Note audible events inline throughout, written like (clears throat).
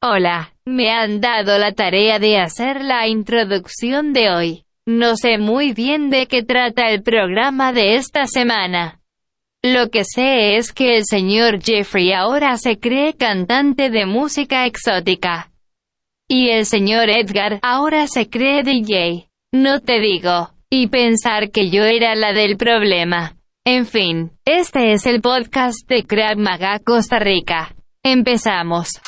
Hola, me han dado la tarea de hacer la introducción de hoy. No sé muy bien de qué trata el programa de esta semana. Lo que sé es que el señor Jeffrey ahora se cree cantante de música exótica. Y el señor Edgar ahora se cree DJ. No te digo. Y pensar que yo era la del problema. En fin, este es el podcast de Krav Maga Costa Rica. Empezamos.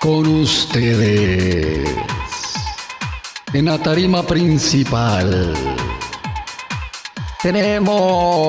Con ustedes, en la tarima principal, tenemos...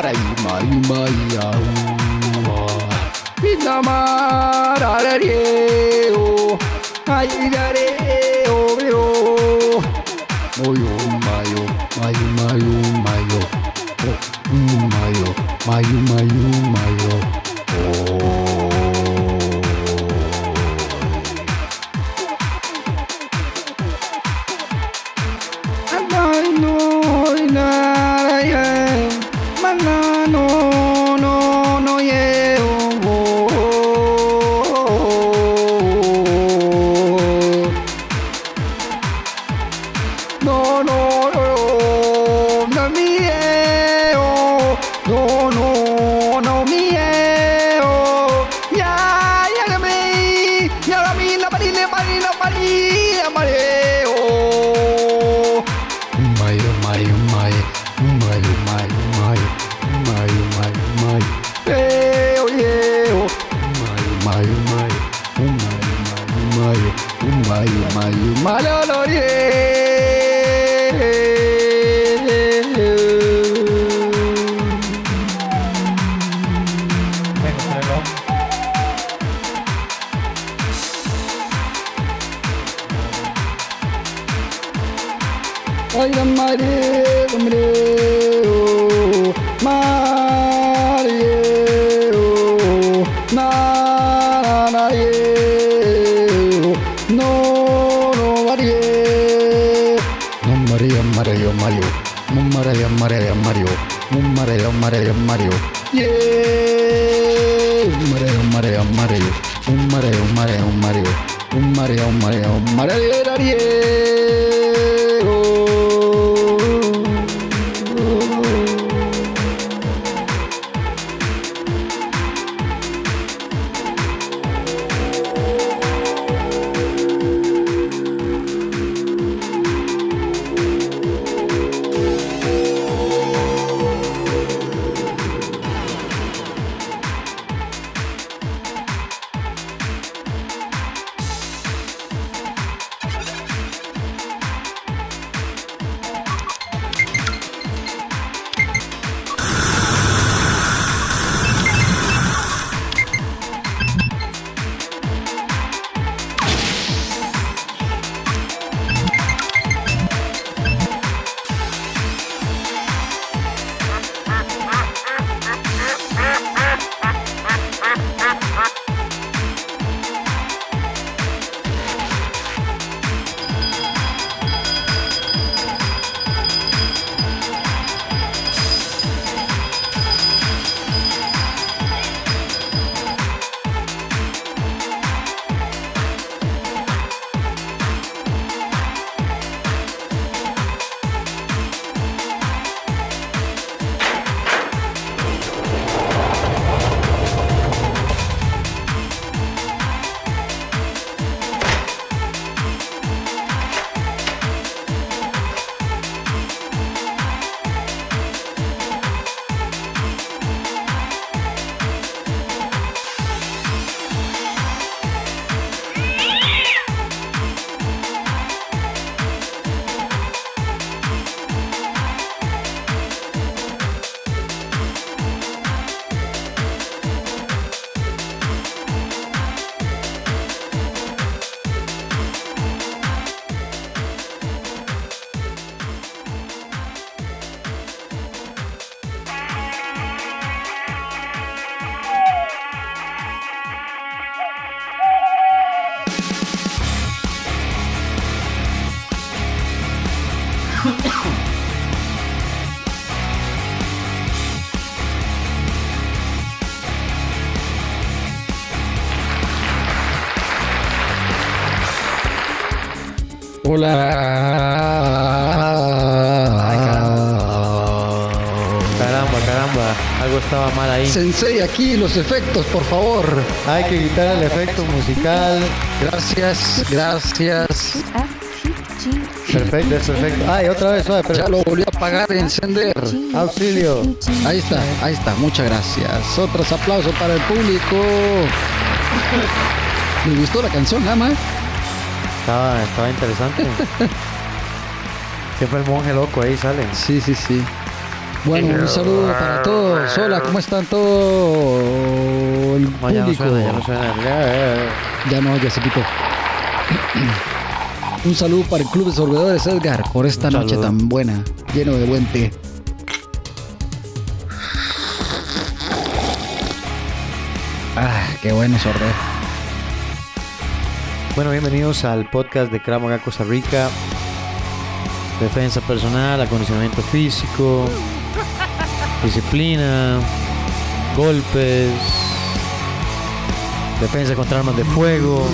para ima ima ia uma Pinama rarare o ai rare o vero Moyo mayo mayo mayo mayo Mayo mayo mayo Hola. Caramba, caramba. Algo estaba mal ahí. Sensei, aquí los efectos, por favor. Hay que quitar el efecto musical. Gracias, gracias. Perfecto, perfecto. Ay, otra vez, suave, Ya lo volví a apagar y encender. Auxilio. Ahí está, ahí está, muchas gracias. Otros aplausos para el público. Me gustó la canción, ama. Estaba, estaba interesante. (laughs) Siempre el monje loco ahí sale. Sí, sí, sí. Bueno, un saludo para todos. Hola, ¿cómo están todos? El No, ya no público. suena, ya no suena. Ya no, ya se quitó. (clears throat) Un saludo para el Club de Sorbedores Edgar por esta Un noche saludo. tan buena, lleno de buen té. Ah, qué bueno sorber. Bueno, bienvenidos al podcast de Krav Maga Costa Rica. Defensa personal, acondicionamiento físico, disciplina, golpes, defensa contra armas de fuego,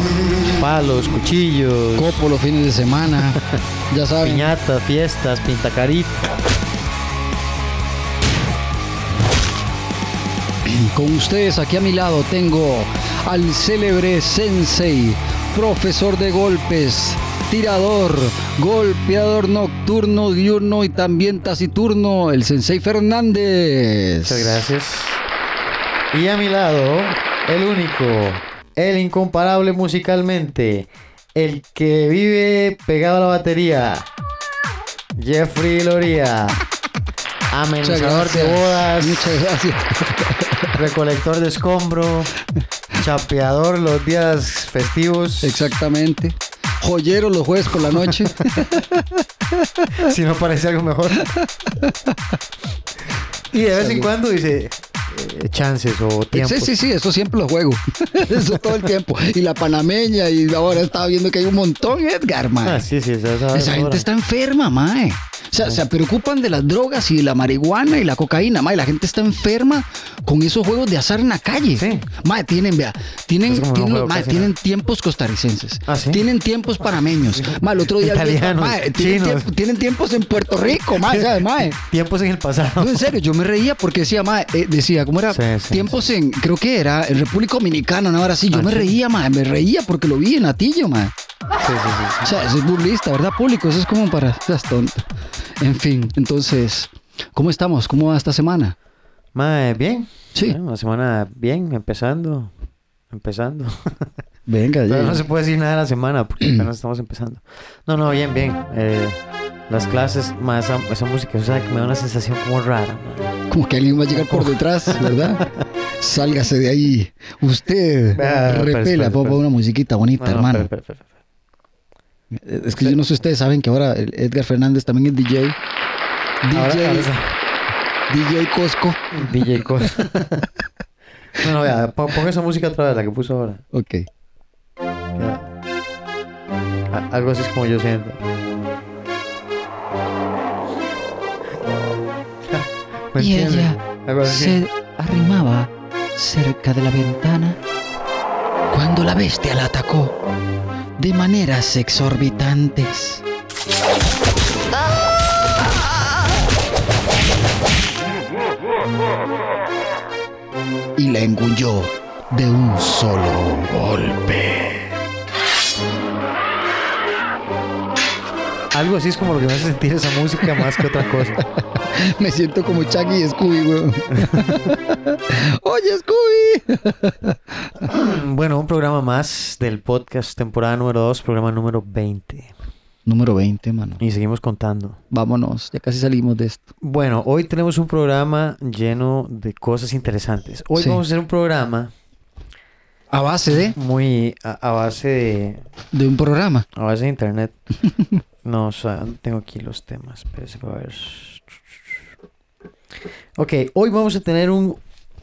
palos, cuchillos, Copo los fines de semana. (laughs) ya saben. piñatas, fiestas, pintacarita. Con ustedes aquí a mi lado tengo al célebre sensei, profesor de golpes, tirador, golpeador nocturno, diurno y también taciturno, el sensei Fernández. Muchas gracias. Y a mi lado, el único, el incomparable musicalmente, el que vive pegado a la batería, Jeffrey. (laughs) Muchas Amenazador de bodas, Muchas gracias. recolector de escombro, (laughs) chapeador los días festivos. Exactamente. Joyero los jueves por la noche. (laughs) si no parece algo mejor. Y de vez en cuando dice eh, chances o tiempos. Sí, sí, sí, eso siempre lo juego. (laughs) eso todo el tiempo. Y la panameña, y ahora estaba viendo que hay un montón, Edgar, man. Ah, sí, sí, esa, esa- Esa gente está enferma, mae. O sea, se preocupan de las drogas y de la marihuana y la cocaína, mae. La gente está enferma con esos juegos de azar en la calle. Sí. Mae, tienen, vea, tienen, tienen, juego mae, casi tienen tiempos costarricenses. Ah, ¿sí? Tienen tiempos panameños. Mae, el otro día Italianos, mae, tienen, chinos. tiemp- tienen tiempos en Puerto Rico, mae, ¿sabes, (laughs) mae? Tiempos en el pasado. No, en serio, yo me reía porque decía, mae, eh, decía, ¿cómo era? Sí, sí, tiempos en, creo que era en República Dominicana, una hora así. Yo Ah, me sí. reía, mae, me reía porque lo vi en Atillo, mae. Sí, sí, sí. O sea, eso es burlista, ¿verdad? Público, eso es como para... Seas tonto. En fin, entonces, ¿cómo estamos? ¿Cómo va esta semana? Mae, bien. Sí. Eh, Una semana bien, empezando. Empezando. (laughs) Venga, Pero ya. no se puede decir nada de la semana porque apenas estamos empezando. No, no, bien, bien. Eh, las clases, más esa, esa música, o sea, que me da una sensación como rara. Como que alguien va a llegar por detrás, (laughs) ¿verdad? Sálgase de ahí. Usted Ah, repela, ponga espera. una musiquita bonita, no, hermano. Es que yo no sé, ustedes saben que ahora Edgar Fernández también es DJ. DJ. DJ Cosco. DJ Cos. no, no, vea, pon, esa música otra vez, la que puso ahora. Ok. Algo así es como yo siento. (laughs) ¿Me Y ella se arrimaba cerca de la ventana cuando la bestia la atacó de maneras exorbitantes. Y la engulló de un solo golpe. Algo así es como lo que me hace sentir esa música más que otra cosa. (laughs) Me siento como Chucky y Scooby, weón. (laughs) Oye, Scooby. bueno, un programa más del podcast, temporada número 2, programa número 20. Número 20, mano. Y seguimos contando. Vámonos, ya casi salimos de esto. Bueno, hoy tenemos un programa lleno de cosas interesantes. Hoy Sí. vamos a hacer un programa A base de, muy a, a base de de un programa. a base de internet. (laughs) No, o sea, tengo aquí los temas. Espérese para ver. Ok, hoy vamos a tener un,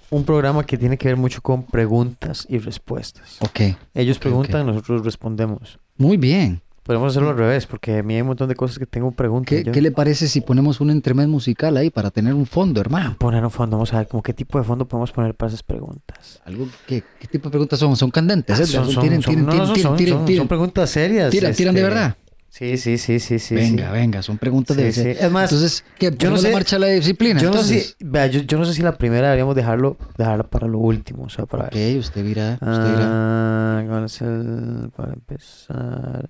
un programa que tiene que ver mucho con preguntas y respuestas. Ok. Ellos ok, preguntan, nosotros respondemos. Muy bien. Podemos hacerlo al revés, porque a mí hay un montón de cosas que tengo preguntas. ¿Qué, qué le parece si ponemos un entremés musical ahí para tener un fondo, hermano? Poner un fondo, vamos a ver como qué tipo de fondo podemos poner para esas preguntas. Algo que, ¿Qué tipo de preguntas son? ¿Son candentes? eh? Son, preguntas serias. Tiran, tiran de este, verdad. Sí, sí, sí, sí, sí. venga, sí. venga, son preguntas de Sí. Es más, Entonces, ¿qué? yo no ¿Ponemos la sé- marcha la disciplina? Yo no, sé vea, yo, yo no sé si la primera deberíamos dejarlo, dejarla para lo último, o sea, para Ok, usted dirá, usted dirá. Ah, ¿cuál es el- para empezar?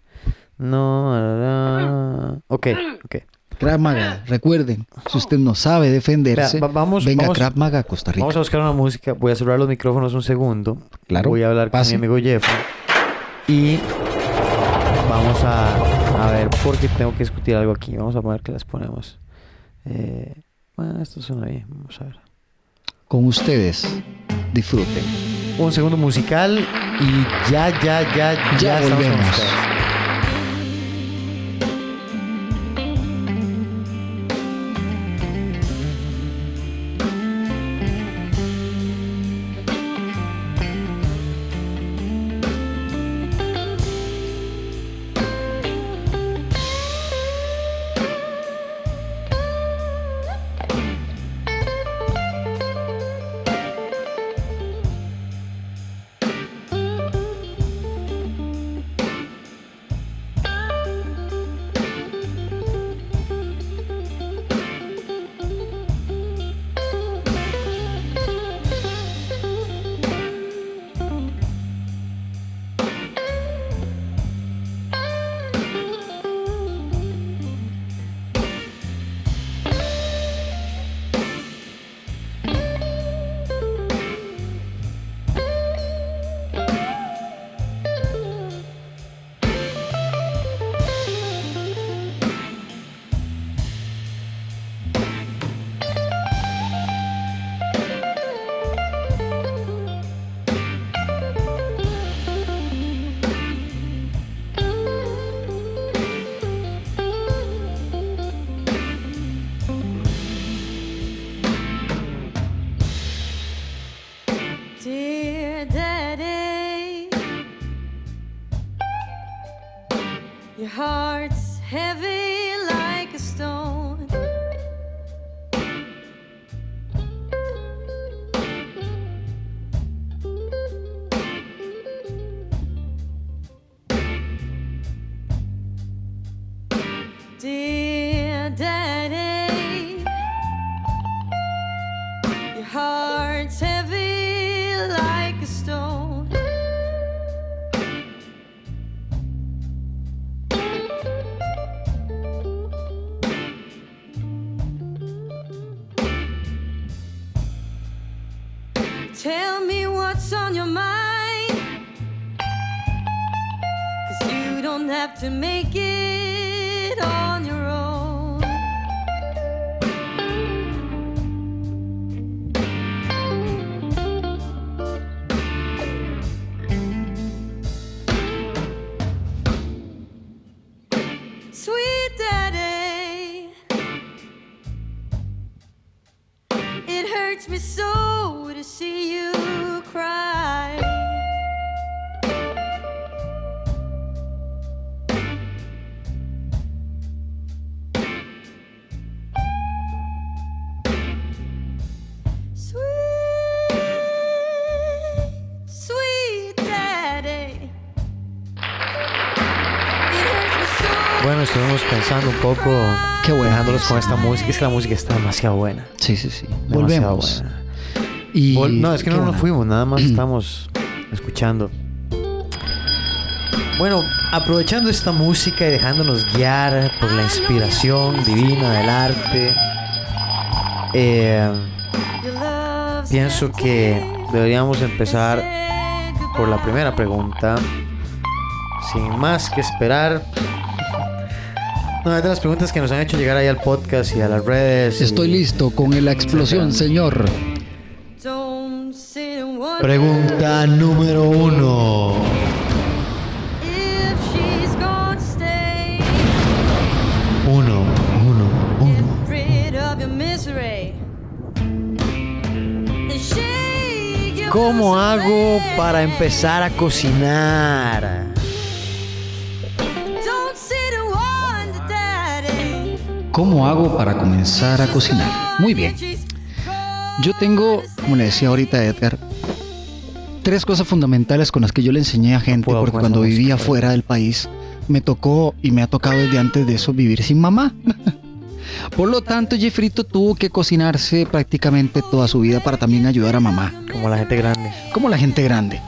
No, ah, ok, ok. Krav Maga, recuerden, si usted no sabe defenderse, vamos, venga vamos, Krav Maga a Costa Rica. vamos a buscar una música. Voy a cerrar los micrófonos un segundo. Claro, Voy a hablar pase. con mi amigo Jeffrey. Y vamos a, a ver, porque tengo que discutir algo aquí. Vamos a poner que las ponemos. Eh, bueno, esto suena bien. Vamos a ver. Con ustedes, disfruten. Un segundo musical y ya, ya, ya, ya, Ya estamos con volvemos. ustedes. Estuvimos pensando un poco, Qué buena dejándolos con esta música. Es que la música está demasiado buena. Sí, sí, sí. Demasiado Volvemos. buena. Y Vol- no, es que qué no nos buena. fuimos, nada más estamos escuchando. Bueno, aprovechando esta música y dejándonos guiar por la inspiración divina del arte, eh, pienso que deberíamos empezar por la primera pregunta. Sin más que esperar. Una de las preguntas que nos han hecho llegar ahí al podcast y a las redes. y- Estoy listo con la explosión, señor. Pregunta número uno. Uno, uno, uno. ¿Cómo hago para empezar a cocinar? ¿Cómo hago para comenzar a cocinar? Muy bien. Yo tengo, como le decía ahorita Edgar, tres cosas fundamentales con las que yo le enseñé a gente, porque cuando vivía fuera del país me tocó y me ha tocado desde antes de eso vivir sin mamá. (laughs) Por lo tanto, Jeffrito tuvo que cocinarse prácticamente toda su vida para también ayudar a mamá, Como la gente grande. como la gente grande.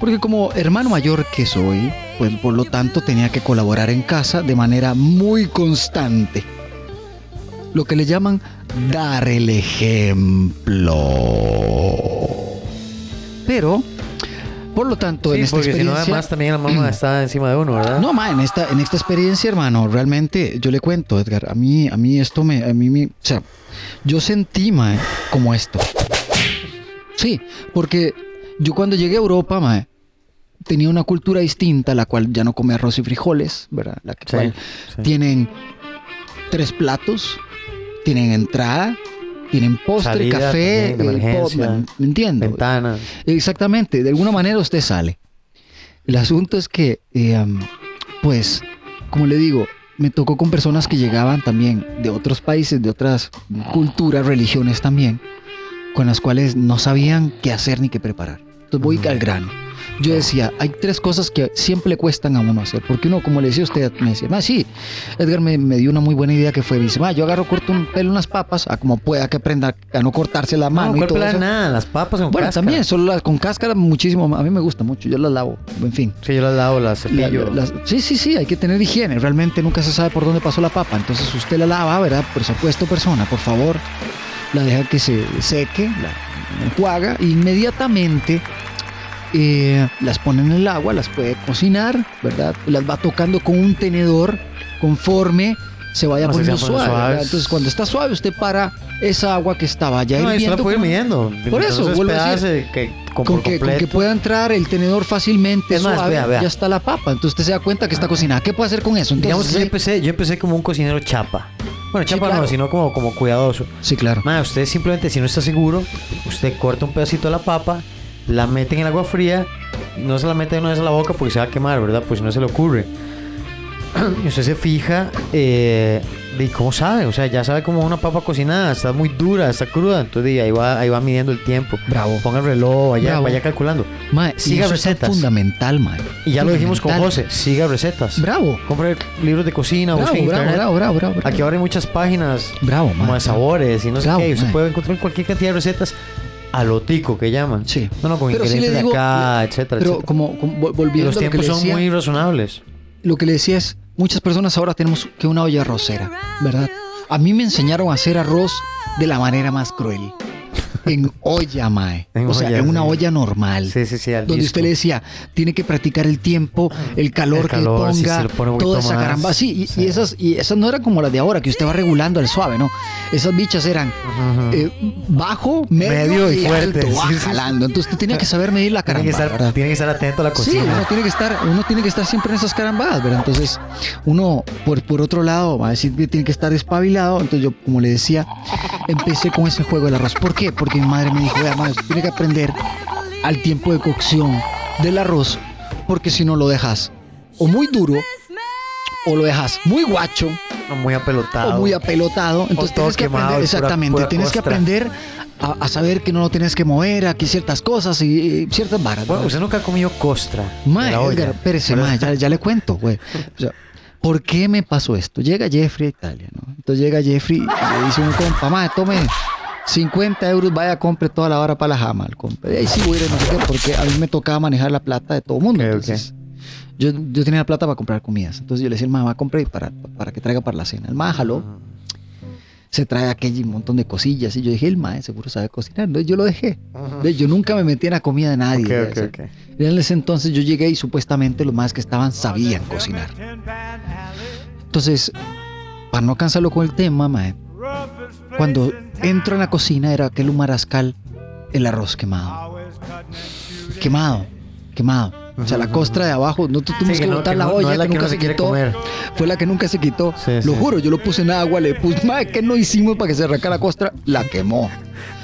Porque como hermano mayor que soy, pues por lo tanto tenía que colaborar en casa de manera muy constante. Lo que le llaman dar el ejemplo. Pero, por lo tanto, en Sí, esta porque si no, experiencia... además también la mamá está encima de uno, ¿verdad? No, ma, en esta, en esta experiencia, hermano, realmente yo le cuento, Edgar, a mí, a mí esto me, a mí, me- o sea, yo sentí, ma, como esto. Sí, porque yo cuando llegué a Europa, ma, tenía una cultura distinta, la cual ya no come arroz y frijoles, ¿verdad? La que Sí, cual sí. tienen tres platos, tienen entrada, tienen postre, Salida café, también, eh. Exactamente, de alguna manera usted sale. El asunto es que, eh, pues, como le digo, me tocó con personas que llegaban también de otros países, de otras culturas, religiones también, con las cuales no sabían qué hacer ni qué preparar. Entonces voy al grano. Yo decía, hay tres cosas que siempre le cuestan a uno hacer, porque uno, como le decía usted, me decía, ah, sí, Edgar me, me dio una muy buena idea que fue, dice, "Ma, yo agarro, corto un pelo unas papas, a como pueda que aprenda a no cortarse la mano No, y ¿cuál todo eso. nada, las papas con Bueno, cáscara. también, solo las con cáscara muchísimo. A mí me gusta mucho, yo las lavo. En fin. Sí, yo las lavo, las La- cepillo. la- las- sí, sí, sí, hay que tener higiene. Realmente nunca se sabe por dónde pasó la papa. Entonces usted la lava, ¿verdad? Por supuesto, persona, por favor, la deja que se seque, la enjuaga. e Inmediatamente eh, las pone en el agua, las puede cocinar, ¿verdad? Las va tocando con un tenedor conforme se vaya No, poniendo suave. Entonces cuando está suave usted para esa agua que estaba ya no, eso hirviendo. la ir con- midiendo. Por eso, vuelvo a decir, que, con, que, con que completo. pueda entrar el tenedor fácilmente Es más, suave, vea, vea. ya está la papa. Entonces usted se da cuenta que está cocinada. ¿Qué puede hacer con eso? Digamos Entonces, que yo empecé, yo empecé como un cocinero chapa. Bueno, chapa claro. no, sino como, como cuidadoso. sí, claro. Usted simplemente, si no está seguro, usted corta un pedacito de la papa, la mete en el agua fría, no se la mete de una vez a la boca porque se va a quemar, ¿verdad? Pues no se le ocurre. (clears throat) Y usted se fija eh, de cómo sabe, o sea, ya sabe como una papa cocinada, está muy dura, está cruda, entonces ahí va, ahí va midiendo el tiempo. Bravo. Ponga el reloj, vaya, Bravo. vaya calculando. Ma, y siga eso es recetas. fundamental, man. Y ya lo dijimos con. José, siga recetas. Bravo. Compre libros de cocina, Bravo, busque bravo, internet. bravo, bravo, bravo, bravo. Aquí ahora hay muchas páginas Bravo, man. como de sabores y no sé qué. y Usted mae. puede encontrar cualquier cantidad de recetas a lo tico que llaman. Sí. No, no, con Pero ingredientes digo, de acá, etcétera, Pero etcétera. como, como volviendo los a lo que tiempos son decía, muy razonables. lo que le decía es, muchas personas ahora tenemos que una olla arrocera, ¿verdad? A mí me enseñaron a hacer arroz de la manera más cruel. En olla, mae. En o sea, en una sí. olla normal. Sí, sí, sí. al donde disco. usted le decía, tiene que practicar el tiempo, el calor, El calor, que sí, ponga, se le pone toda esa más. caramba. Sí, y, Sí. y esas, y esas no eran como las de ahora, que usted va regulando al suave, ¿no? Esas bichas eran eh, bajo, medio, Medio y y, fuerte, alto, sí, sí, sí. jalando. Entonces usted tenía que saber medir la tiene, caramba, que estar, ¿verdad? tiene que estar atento a la Sí, cocina. uno tiene que estar, uno tiene que estar siempre en esas carambadas, ¿verdad? Entonces, uno, por, por otro lado, va a decir que tiene que estar despabilado. Entonces, yo, como le decía, empecé con ese juego del arroz. ¿Por qué? Porque mi madre me dijo, vea, madre, tiene que aprender al tiempo de cocción del arroz, porque si no lo dejas o muy duro, o lo dejas muy guacho, muy apelotado. o muy apelotado. Entonces tienes que quemado aprender, pura- exactamente, pura tienes que aprender a, a saber que no lo tienes que mover, aquí ciertas cosas y, y ciertas varas. Bueno, usted nunca ha comido costra. Olla. Edgar, espérese, mae, ya, ya le cuento, güey. O sea, ¿por qué me pasó esto? Llega Jeffrey a Italia, ¿no? Entonces llega Jeffrey y le dice un compa, mae, tome 50 euros, vaya, compre toda la hora para la jama. Y ahí sí voy a ir, no sé qué, porque a mí me tocaba manejar la plata de todo el mundo. Ok, ok. entonces, Yo, yo tenía la plata para comprar comidas. Entonces yo le decía al va, compre para, para que traiga para la cena. El jaló, se trae aquel montón de cosillas. Y yo dije, el mae seguro sabe cocinar. Entonces yo lo dejé. Ve, Yo nunca me metí en la comida de nadie. Ok, ya, ok, o sea, ok. en ese entonces yo llegué y supuestamente los más que estaban sabían cocinar. Entonces, para no cansarlo con el tema, mae, cuando entro en la cocina era aquel humarascal, el arroz quemado. Quemado, quemado. O sea, la costra de abajo, no tuvimos Sí, que no- botar que la no- no olla es la que que nunca se se quitó. comer. Fue la que nunca se quitó. Sí, lo sí. juro, yo lo puse en agua, le puse, mae, ¿qué no hicimos para que se arrancara la costra? La quemó.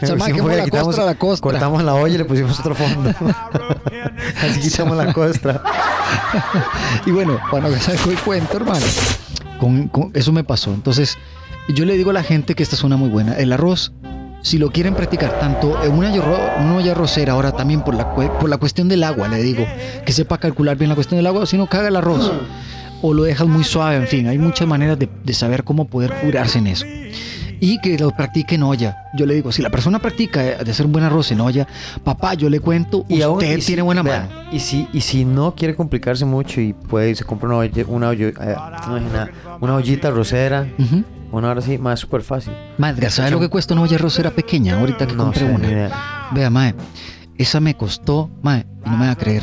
O sea, Sí, quemó que la quitamos- costra, la costra. Cortamos la olla y le pusimos otro fondo. (laughs) Así quitamos la costra. (laughs) Y bueno, para no casar con el cuento, hermano, con, con- eso me pasó. Entonces, yo le digo a la gente que esta es una muy buena. El arroz, si lo quieren practicar tanto en una, yorro- una olla arrocera, ahora también por la, por la cuestión del agua, le digo, que sepa calcular bien la cuestión del agua, si no caga el arroz. o lo dejas muy suave, en fin, hay muchas maneras de, de saber cómo poder curarse en eso. Y que lo practique en olla. Yo le digo, si la persona practica de de hacer un buen arroz en olla, papá, yo le cuento, usted aún- y tiene si- buena vea, mano. Y si, y si no quiere complicarse mucho y puede, se compra una, olla- una, olla- eh, nada, una ollita rosera, Ujú. Una hora así, más súper fácil. Mae, Edgar, ¿sabe lo que cuesta una olla arrocera pequeña? Ahorita que No compré sé, una. Vea, mae, esa me costó, mae, y no me va a creer,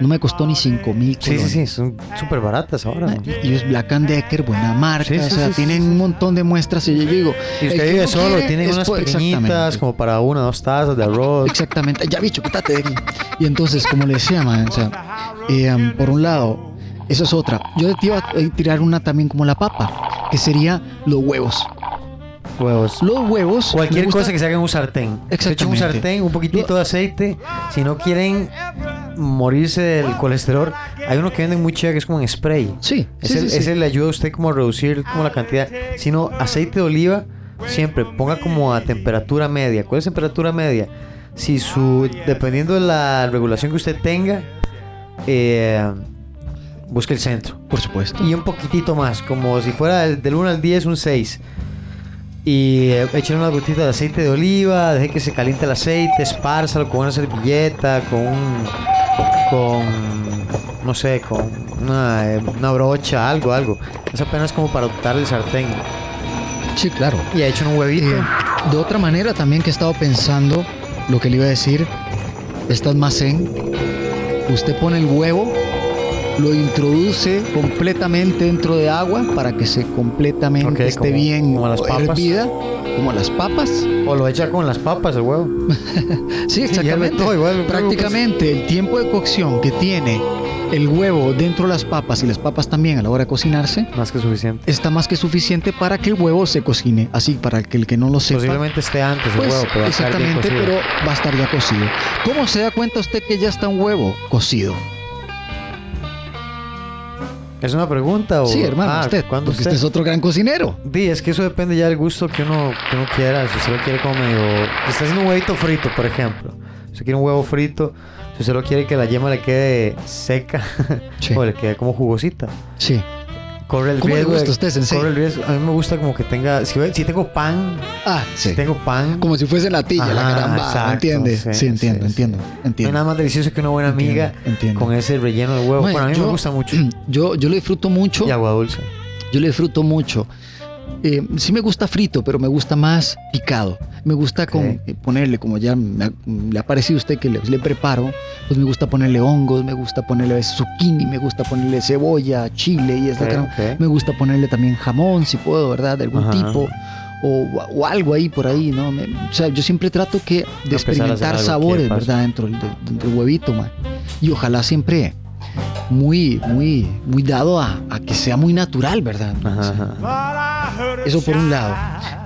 no me costó ni 5 mil Sí, sí, sí, son súper baratas ahora. Y es Black and Decker, buena marca, Sí, sí, o sea, sí, sí, tienen sí. un montón de muestras y yo digo... Y usted vive solo, quiere tienen unas pequeñitas como para una, dos tazas de arroz. Exactamente, ya bicho, quítate de aquí. Y entonces, como le decía, mae, o sea, eh, por un lado, esa es otra. Yo te iba a tirar una también como la papa, que sería los huevos. Huevos. Los huevos... Cualquier cosa que se haga en un sartén. En un Exactamente. sartén, un poquitito de aceite. Si no quieren morirse del colesterol, hay uno que venden muy chévere que es como en spray. Sí, Ese, sí, sí. ese le ayuda a usted como a reducir como la cantidad. Si no, aceite de oliva, siempre ponga como a temperatura media. ¿Cuál es temperatura media? Si su, dependiendo de la regulación que usted tenga, eh, busque el centro. Por supuesto. Y un poquitito más, como si fuera del, del 1 al 10, un 6. Y eh, échale una gotita de aceite de oliva, deje que se caliente el aceite, espárzalo con una servilleta, con un, con, no sé, con una, eh, una brocha, algo, algo. Es apenas como para optar el sartén. Sí, claro. Y ha hecho un huevito. Eh, de otra manera también que he estado pensando, lo que le iba a decir, estás más zen. Usted pone el huevo, lo introduce completamente dentro de agua para que se completamente Ok, esté como- bien como las papas. hervida, como las papas. O lo echa con las papas, el huevo. (laughs) Sí, exactamente. todo igual, Prácticamente el tiempo de cocción que tiene el huevo dentro de las papas y las papas también a la hora de cocinarse Más que suficiente. está más que suficiente para que el huevo se cocine. Así, para que el que no lo sepa. Posiblemente esté antes el Pues, huevo, pero va a estar bien exactamente, pero va a estar ya cocido. ¿Cómo se da cuenta usted que ya está un huevo cocido? ¿Es una pregunta o...? sí, hermano, Ah, usted, ¿cuándo porque usted es otro gran cocinero. Di, es que eso depende ya del gusto que uno, que uno quiera. Si usted lo quiere como medio. Si está haciendo un huevito frito, por ejemplo. Si usted quiere un huevo frito, si usted lo quiere que la yema le quede seca Sí. (laughs) o le quede como jugosita. Sí. Corre el ¿Cómo riesgo. gusta a usted, sensei? corre el riesgo. A mí me gusta como que tenga. Si, si tengo pan, Ah, sí. si tengo pan. Como si fuese natilla, la caramba. exacto, ¿Entiende? sí, Sí, entiendo, sí, entiendo, No hay entiendo. nada más delicioso que una buena Entiendo, amiga entiendo. con ese relleno de huevo. Mae, bueno, a mí yo- me gusta mucho. (clears throat) Yo, yo lo disfruto mucho. Y agua dulce. Yo lo disfruto mucho. Eh, sí me gusta frito, pero me gusta más picado. Me gusta con, eh, ponerle, como ya me le ha parecido a usted que le, le preparo, pues me gusta ponerle hongos, me gusta ponerle a veces zucchini, me gusta ponerle cebolla, chile y esta Ok, caramba. ok. Me gusta ponerle también jamón, si puedo, ¿verdad? De algún Ajá. tipo. O, o algo ahí por ahí, ¿no? Me- o sea, yo siempre trato que de a experimentar sabores. ¿verdad? Dentro del, del- del huevito, man. Y ojalá siempre muy, muy, muy dado a, a que sea muy natural, ¿verdad? Ajá, ajá. Eso por un lado.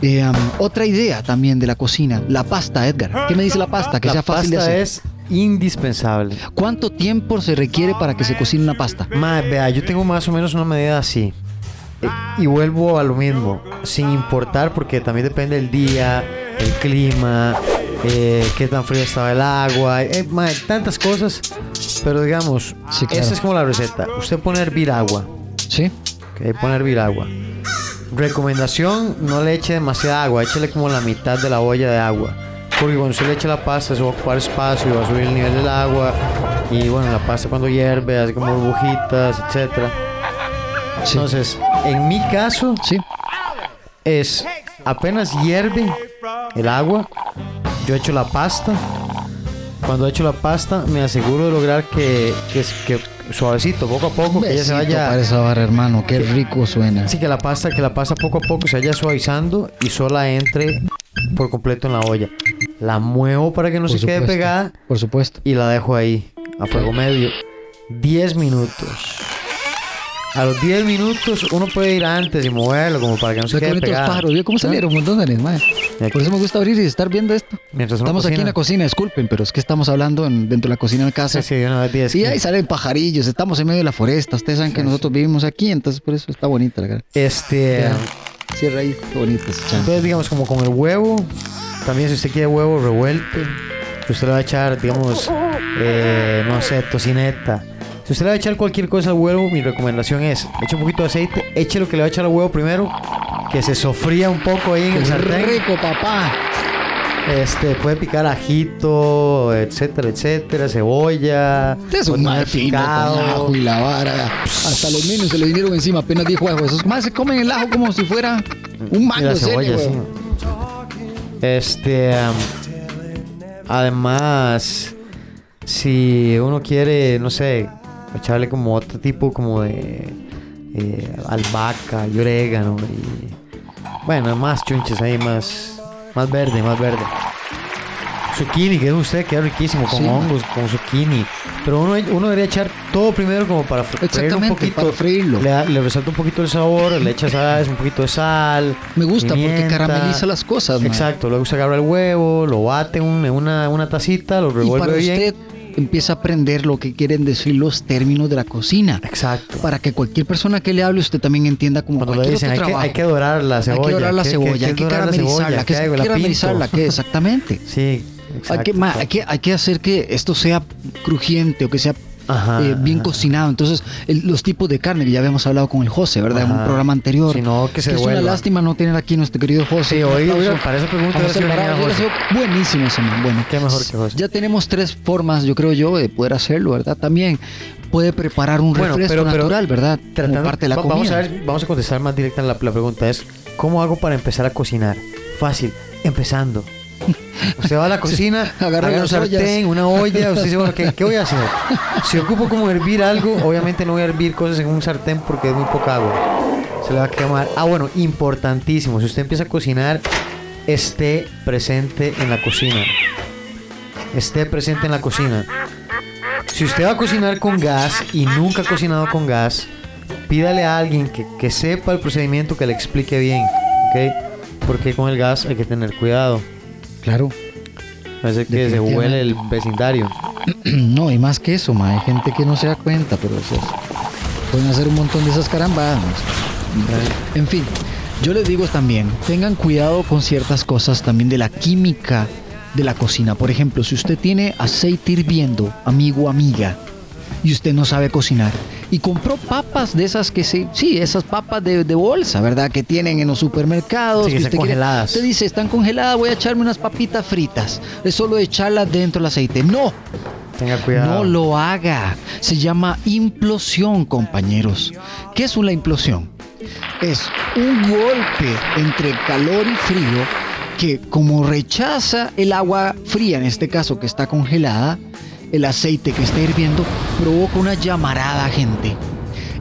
Eh, um, otra idea también de la cocina, la pasta, Edgar. ¿Qué me dice la pasta? Que La sea fácil de pasta hacer. es indispensable. ¿Cuánto tiempo se requiere para que se cocine una pasta? Ma, vea, yo tengo más o menos una medida así. Eh, Y vuelvo a lo mismo, sin importar, porque también depende del día, el clima, eh, qué tan frío estaba el agua, eh, ma, tantas cosas. Pero digamos, Sí, claro. esa es como la receta. Usted pone a hervir agua, ¿Sí? ok, pone a hervir agua. Recomendación, no le eche demasiada agua, échale como la mitad de la olla de agua. Porque cuando usted le echa la pasta, se va a ocupar espacio y va a subir el nivel del agua. Y bueno, la pasta cuando hierve, hace como burbujitas, etcétera. Sí. Entonces, en mi caso, Sí. es apenas hierve el agua, yo echo la pasta. Cuando echo la pasta, me aseguro de lograr que, que, que suavecito, poco a poco, que ella se vaya. para esa barra, hermano. Qué rico suena. Sí, que la pasta, que la pasta poco a poco se vaya suavizando y sola entre por completo en la olla. La muevo para que no Por se quede pegada Por supuesto. y la dejo ahí, a fuego medio. 10 minutos. A los 10 minutos uno puede ir antes y moverlo como para que no se quede pájaros. ¿Vio cómo salieron? Y aquí- Por eso me gusta abrir y estar viendo esto. Mientras Estamos aquí en la cocina, disculpen, pero es que estamos hablando en- dentro de la cocina de casa. Sí, sí, una vez 10. Y ahí salen pajarillos, estamos en medio de la foresta. Ustedes saben que nosotros vivimos aquí, entonces por eso está bonita la cara. Este. Ya. Cierra ahí, qué bonito. Entonces, digamos, como con el huevo. También, si usted quiere huevo revuelto, usted le va a echar, digamos, eh, no sé, tocineta. Si usted le va a echar cualquier cosa al huevo, mi recomendación es, eche un poquito de aceite, eche lo que le va a echar al huevo primero, que se sofría un poco ahí en el ¡Qué sartén. rico, papá! Este, puede picar ajito, etcétera, etcétera, cebolla. Es un mal fino con ajo y la vara. Hasta los niños se le vinieron encima, apenas dijo ajo. Esos más se comen el ajo como si fuera un Y mango la de serie, cebolla, sí. Este, además, si uno quiere, no sé, echarle como otro tipo como de eh, albahaca y orégano y bueno, más chunches ahí, más, más verde, más verde. Zucchini, que es usted, queda riquísimo, con Sí. hongos, con zucchini. Pero uno, uno debería echar todo primero como para fre- freírlo un poquito. para freírlo. Le, resalta un poquito el sabor, le echas sal, un poquito de sal. Me gusta porque carameliza las cosas, man. Exacto, luego se agarra el huevo, lo bate en un- en una, una tacita, lo Y revuelve para bien. usted empieza a aprender lo que quieren decir los términos de la cocina. Exacto. Para que cualquier persona que le hable usted también entienda como Cuando le dicen, hay que, hay que dorar la cebolla. Hay que dorar la ¿qué- qué- cebolla, hay que caramelizarla, que hay ¿La que caramelizarla, que exactamente. Sí, exacto. Hay que, ma, hay, que, hay que hacer que esto sea crujiente o que sea Ajá, eh, bien ajá. cocinado. Entonces, el- los tipos de carne que ya habíamos hablado con el José, ¿verdad? En un Ajá. programa anterior. Si no, que se es una lástima no tener aquí a nuestro querido José. Sí, para esa pregunta José buenísimo ese man. Bueno, Qué mejor que José. ya tenemos tres formas, yo creo yo, de poder hacerlo, ¿verdad? También puede preparar un Bueno, refresco pero- pero natural, ¿verdad? Como Tratando- parte de la va- comida. Vamos a ver, vamos a contestar más directa la, la pregunta es ¿cómo hago para empezar a cocinar? Fácil, empezando. Usted va a la cocina, (laughs) Agarra agarra un sartén, una olla, usted dice, bueno, ¿qué, qué voy a hacer? (laughs) Si ocupo como hervir algo, obviamente no voy a hervir cosas en un sartén porque es muy poca agua. Se le va a quemar. Ah, bueno, importantísimo, si usted empieza a cocinar, esté presente en la cocina. Esté presente en la cocina. Si usted va a cocinar con gas y nunca ha cocinado con gas, pídale a alguien que, que sepa el procedimiento que le explique bien, ¿ok? Porque con el gas hay que tener cuidado. Claro. Parece que se huele el vecindario. (clears throat) No, y más que eso, ma, hay gente que no se da cuenta, pero o sea, pueden hacer un montón de esas carambadas. En fin, yo les digo también, tengan cuidado con ciertas cosas también de la química de la cocina. Por ejemplo, si usted tiene aceite hirviendo, amigo amiga, y usted no sabe cocinar, y compró papas de esas que se, sí, esas papas de, de bolsa, ¿verdad? Que tienen en los supermercados. Sí, que quiere- congeladas. usted dice, están congeladas, voy a echarme unas papitas fritas. Es solo echarlas dentro del aceite. No, Tenga cuidado. no lo haga. Se llama implosión, compañeros. ¿Qué es una implosión? Es un golpe entre calor y frío que como rechaza el agua fría, en este caso que está congelada, el aceite que está hirviendo, provoca una llamarada, gente.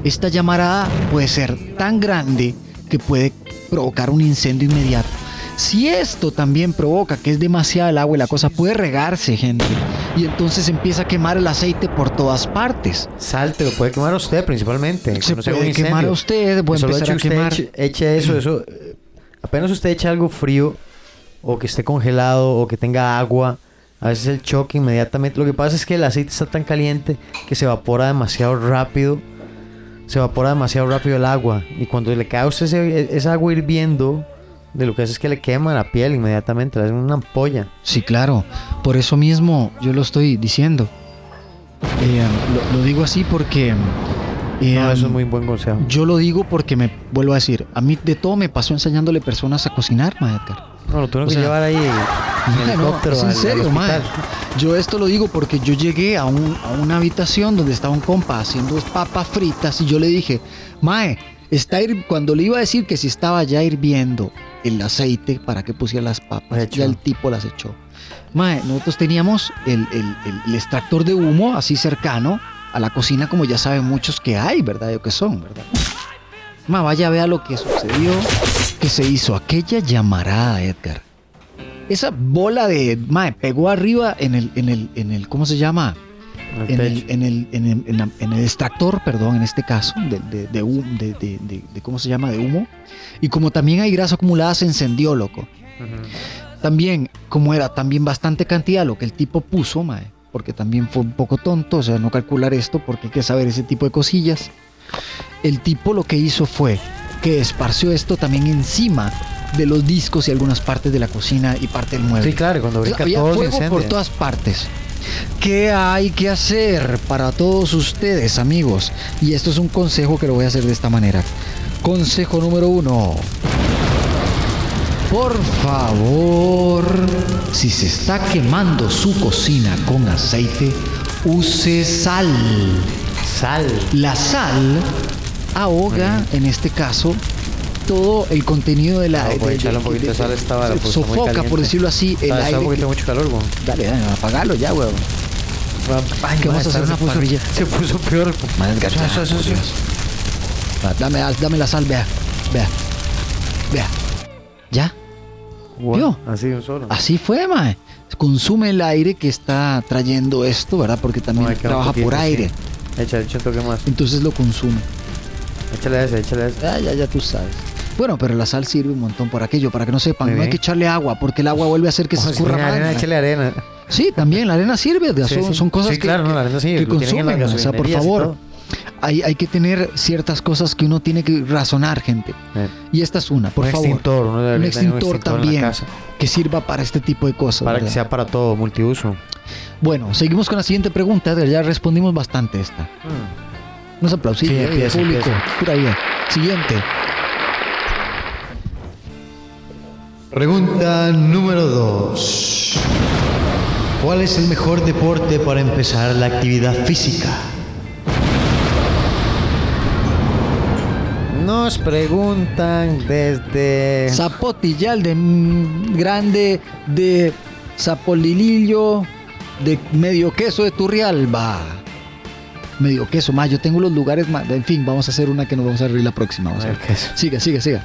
Esta llamarada puede ser tan grande que puede provocar un incendio inmediato. Si esto también provoca que es demasiada el agua y la cosa puede regarse, gente, y entonces empieza a quemar el aceite por todas partes. Salte, lo puede quemar a usted principalmente. Se un puede quemar a usted, puede empezar a quemar. eche, eche eso, eso. eh, Apenas usted echa algo frío o que esté congelado o que tenga agua, a veces el choque inmediatamente. Lo que pasa es que el aceite está tan caliente que se evapora demasiado rápido. Se evapora demasiado rápido el agua. Y cuando le cae a usted ese- esa agua hirviendo, de lo que hace es que le quema la piel inmediatamente, le hace una ampolla. Sí, claro. Por eso mismo yo lo estoy diciendo. Eh, lo, lo digo así porque... eh, No, eso es muy buen consejo. Yo lo digo porque me vuelvo a decir, a mí de todo me pasó enseñándole personas a cocinar, Edgar. No, lo tuvieron que sea, llevar ahí en (laughs) no, en al- al serio, hospital. Yo esto lo digo porque yo llegué a, un- a una habitación donde estaba un compa haciendo papas fritas y yo le dije, Mae, está hir-" cuando le iba a decir que si estaba ya hirviendo el aceite para que pusiera las papas, ya el tipo las echó. Mae, nosotros teníamos el, el- extractor de humo así cercano a la cocina, como ya saben muchos que hay, ¿verdad? O que son, ¿verdad? Ma, vaya, vea lo que sucedió, que se hizo aquella llamarada, Edgar. Esa bola de, mae, pegó arriba en el, en el, en el, ¿cómo se llama? En el, en el, en el, en en el extractor, perdón, en este caso, de, de, de hum- de- de- de- de- ¿cómo se llama? De humo. Y como también hay grasa acumulada, se encendió, loco. También, como era también bastante cantidad lo que el tipo puso, mae, porque también fue un poco tonto, o sea, no calcular esto porque hay que saber ese tipo de cosillas. El tipo lo que hizo fue que esparció esto también encima de los discos y algunas partes de la cocina y parte del mueble. Sí, claro, cuando Entonces, brinca había todo se por todas partes. ¿Qué hay que hacer para todos ustedes, amigos? Y esto es un consejo que lo voy a hacer de esta manera. Consejo número uno. Por favor, si se está quemando su cocina con aceite, use sal. Sal. La sal ahoga, en este caso, todo el contenido de la... No, de- echarle un poquito de sal pues, sofoca, por decirlo así, el está aire. un poquito que- mucho calor, güey. Dale, dale, apagalo ya, huevón. Ay, ¿Qué vamos a hacer? se Una parrilla. Se puso peor. Madre gacha, eso, eso, eso. Dame, dame la sal, vea. Vea. Vea. ¿Ya? ¿Vio? Así un solo. Así fue, mae. Consume el aire que está trayendo esto, ¿verdad? Porque también trabaja por aire. sí. Échale, échale un toque más. Entonces lo consume. Échale ese, échale ese. Ya, ya, ya tú sabes. Bueno, pero la sal sirve un montón por aquello, para que no sepan. No hay que echarle agua, porque el agua vuelve a hacer que se Ojo, si escurra más. arena, échale arena. Sí, también la arena sirve. Sí, son, sí. son cosas Sí, que, claro, no, la arena que consumen. O sea, por favor, hay, hay que tener ciertas cosas que uno tiene que razonar, gente. Eh, Y esta es una, por un favor. extintor, uno un extintor en también, la casa, que sirva para este tipo de cosas. para que sea para todo, multiuso. Bueno, seguimos con la siguiente pregunta. Ya respondimos bastante esta. Unos aplausillos, Sí, eh, empieza, público. empieza. Pura vida. Siguiente. Pregunta número 2. ¿Cuál es el mejor deporte para empezar la actividad física? Nos preguntan desde. Zapotillal de grande, de Zapolilillo, de medio queso de Turrialba. Medio queso, más. Yo tengo los lugares más. En fin, vamos a hacer una que nos vamos a reír la próxima. Vamos a ver. Queso. Siga, siga, siga.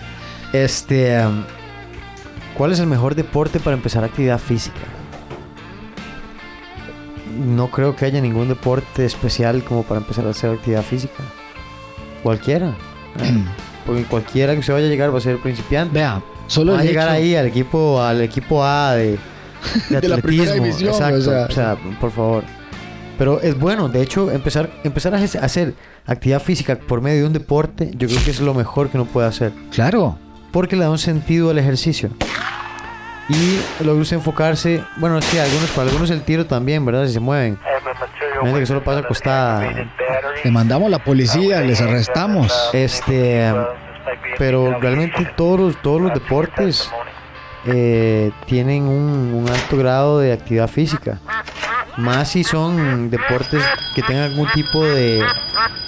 Este. um, ¿Cuál es el mejor deporte para empezar actividad física? No creo que haya ningún deporte especial como para empezar a hacer actividad física. Cualquiera. Eh, Porque cualquiera que se vaya a llegar va a ser principiante. Vea, solo Va a llegar hecho- ahí al equipo, al equipo A de, (laughs) de De la primera atletismo. división, Exacto. o sea, por favor. Pero es bueno, de hecho, empezar, empezar a hace- hacer actividad física por medio de un deporte, yo creo que es lo mejor que uno puede hacer. Claro. Porque le da un sentido al ejercicio. Y logra usted enfocarse, bueno, sí, algunos, para algunos el tiro también, ¿verdad? Si se mueven. Gente que solo pasa acostada. Le mandamos la policía, les arrestamos. Este, pero realmente todos los, todos los deportes eh, tienen un, un alto grado de actividad física. Más si son deportes que tengan algún tipo de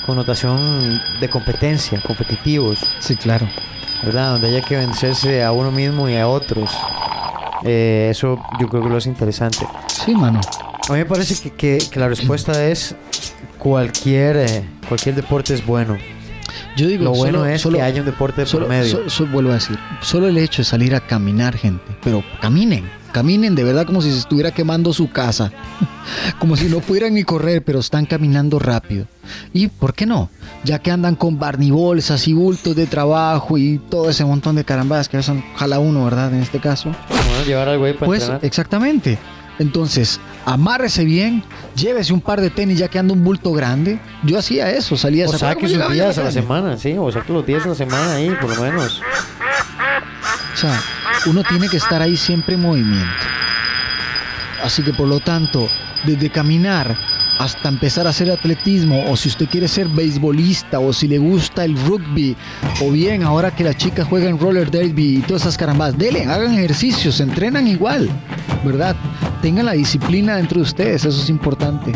connotación de competencia, competitivos, Sí, claro. ¿verdad? Donde haya que vencerse a uno mismo y a otros. Eh, eso yo creo que lo es interesante. Sí, mano. A mí me parece que, que- que la respuesta es cualquier, eh, cualquier deporte es bueno. Yo digo, Lo bueno solo- es solo- que haya un deporte de Solo, por medio. vuelvo a decir, solo el hecho de salir a caminar, gente, pero caminen, caminen de verdad como si se estuviera quemando su casa, (laughs) como si no pudieran ni correr, pero están caminando rápido. ¿Y por qué no? Ya que andan con barnibolsas y bultos de trabajo y todo ese montón de carambadas que veces jala uno, ¿verdad? En este caso. Bueno, llevar algo ahí para Pues entrenar. exactamente. Entonces, amárrese bien, llévese un par de tenis ya que anda un bulto grande. Yo hacía eso, salía O ¿se acuerdan saque cómo sus días a la semana, sí, o saque los días a la semana ahí, por lo menos. O sea, uno tiene que estar ahí siempre en movimiento. Así que por lo tanto, desde caminar hasta empezar a hacer atletismo, o si usted quiere ser beisbolista, o si le gusta el rugby, o bien ahora que las chicas juegan roller derby y todas esas carambas, dele, hagan ejercicios, entrenan igual, ¿verdad? Tengan la disciplina dentro de ustedes, eso es importante.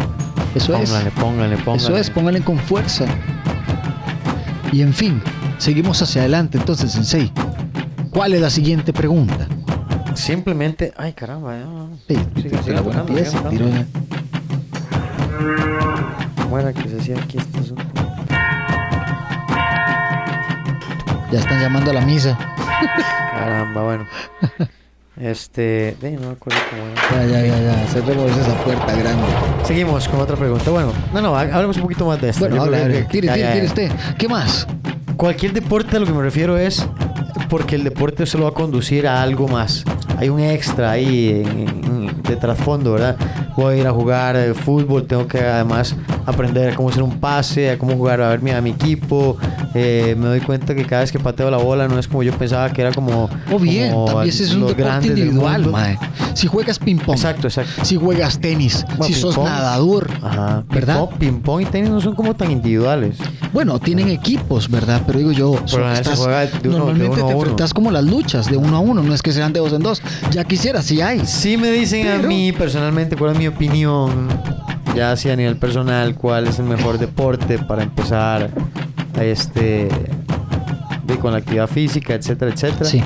Eso es. Póngale, póngale, póngale. Eso es, pónganle con fuerza. Y en fin, seguimos hacia adelante. Entonces, Sensei, ¿cuál es la siguiente pregunta? Simplemente, ay caramba, ya. Sí, Siga, sí, Bueno, que se hacía aquí este asunto. Ya están llamando a la misa. Caramba, bueno. Este, de, no me acuerdo cómo era. Ya, ya, ya, ya. Cerremos esa puerta grande. Seguimos con otra pregunta. Bueno, no, no, ha- hablemos un poquito más de esto. Bueno, habla, que- Tire, ya, tire, ya, tire ya. usted. ¿Qué más? Cualquier deporte a lo que me refiero es porque el deporte se lo va a conducir a algo más. Hay un extra ahí de trasfondo, ¿verdad? Voy a ir a jugar eh, fútbol, tengo que además aprender a cómo hacer un pase, a cómo jugar a ver a mi equipo. Eh, me doy cuenta que cada vez que pateo la bola no es como yo pensaba que era como. O bien, como también ese es un deporte individual, mae. Si juegas ping-pong, Exacto, exacto. si juegas tenis, Bueno, si sos nadador, Ajá. ¿verdad? Ping-pong, y tenis no son como tan individuales. Bueno, tienen equipos, ¿verdad? Pero digo yo, Por lo general se juega de uno- de normalmente uno te enfrentas como las luchas, de uno a uno, no es que sean de dos en dos. Ya quisiera, si hay. Si me dicen a Pero- mí personalmente cuál es mi opinión, ya sea a nivel personal, cuál es el mejor deporte para empezar este de, con la actividad física, etcétera, etcétera. Sí,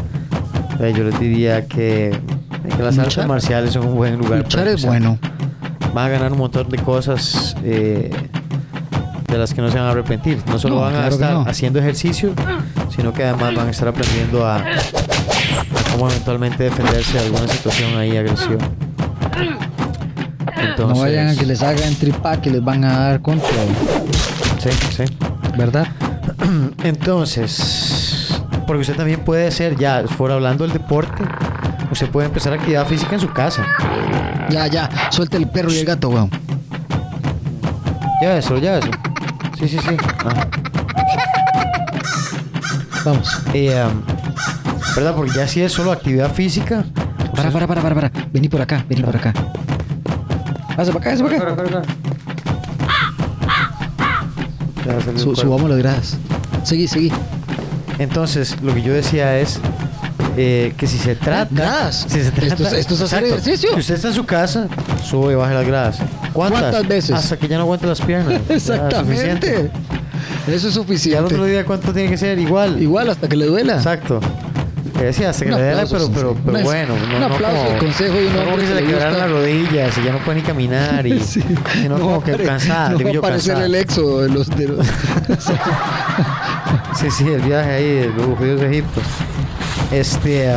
Eh, yo les diría que, que las artes Luchar. marciales son un buen lugar. luchar para es bueno. Van a ganar un montón de cosas eh, de las que no se van a arrepentir. No solo No, van a claro que estar no. haciendo ejercicio, sino que además van a estar aprendiendo a, a cómo eventualmente defenderse de alguna situación ahí agresiva. Entonces, no vayan a que les hagan tripa, que les van a dar contra, Sí, sí. ¿verdad? (clears throat) Entonces, porque usted también puede hacer, ya fuera hablando del deporte, usted puede empezar actividad física en su casa. Ya, ya, suelta el perro y el gato, weón. Ya eso, ya eso. Sí, sí, sí. Ajá. Vamos. Eh, um, ¿Verdad? Porque ya si es solo actividad física. Para, para, para, para, para. Vení por acá, vení por acá. Pasa para acá, pasa para acá. Su- subamos las gradas. Seguí, seguí. Entonces, lo que yo decía es eh, que si se trata. Gradas. Si se trata, Esto es- esto es hacer Exacto. ejercicio. Si usted está en su casa, sube y baje las gradas. ¿Cuántas? ¿Cuántas veces? Hasta que ya no aguante las piernas. (laughs) Suficiente. Exactamente. Eso es Y al suficiente. otro día, ¿cuánto tiene que ser? Igual. Igual hasta que le duela. Exacto. Que decía, hasta que Un le dé la, aplauso, pero, pero, pero Un- bueno. No, un no aplauso como, al consejo de un no como que se le quebraron las rodillas y ya no puede ni caminar. Y, (laughs) Sí. Sino No como que cansada. No va a aparecer cansada. el éxodo de los... De los... (laughs) Sí, sí, el viaje ahí de los judíos de Egipto. Este.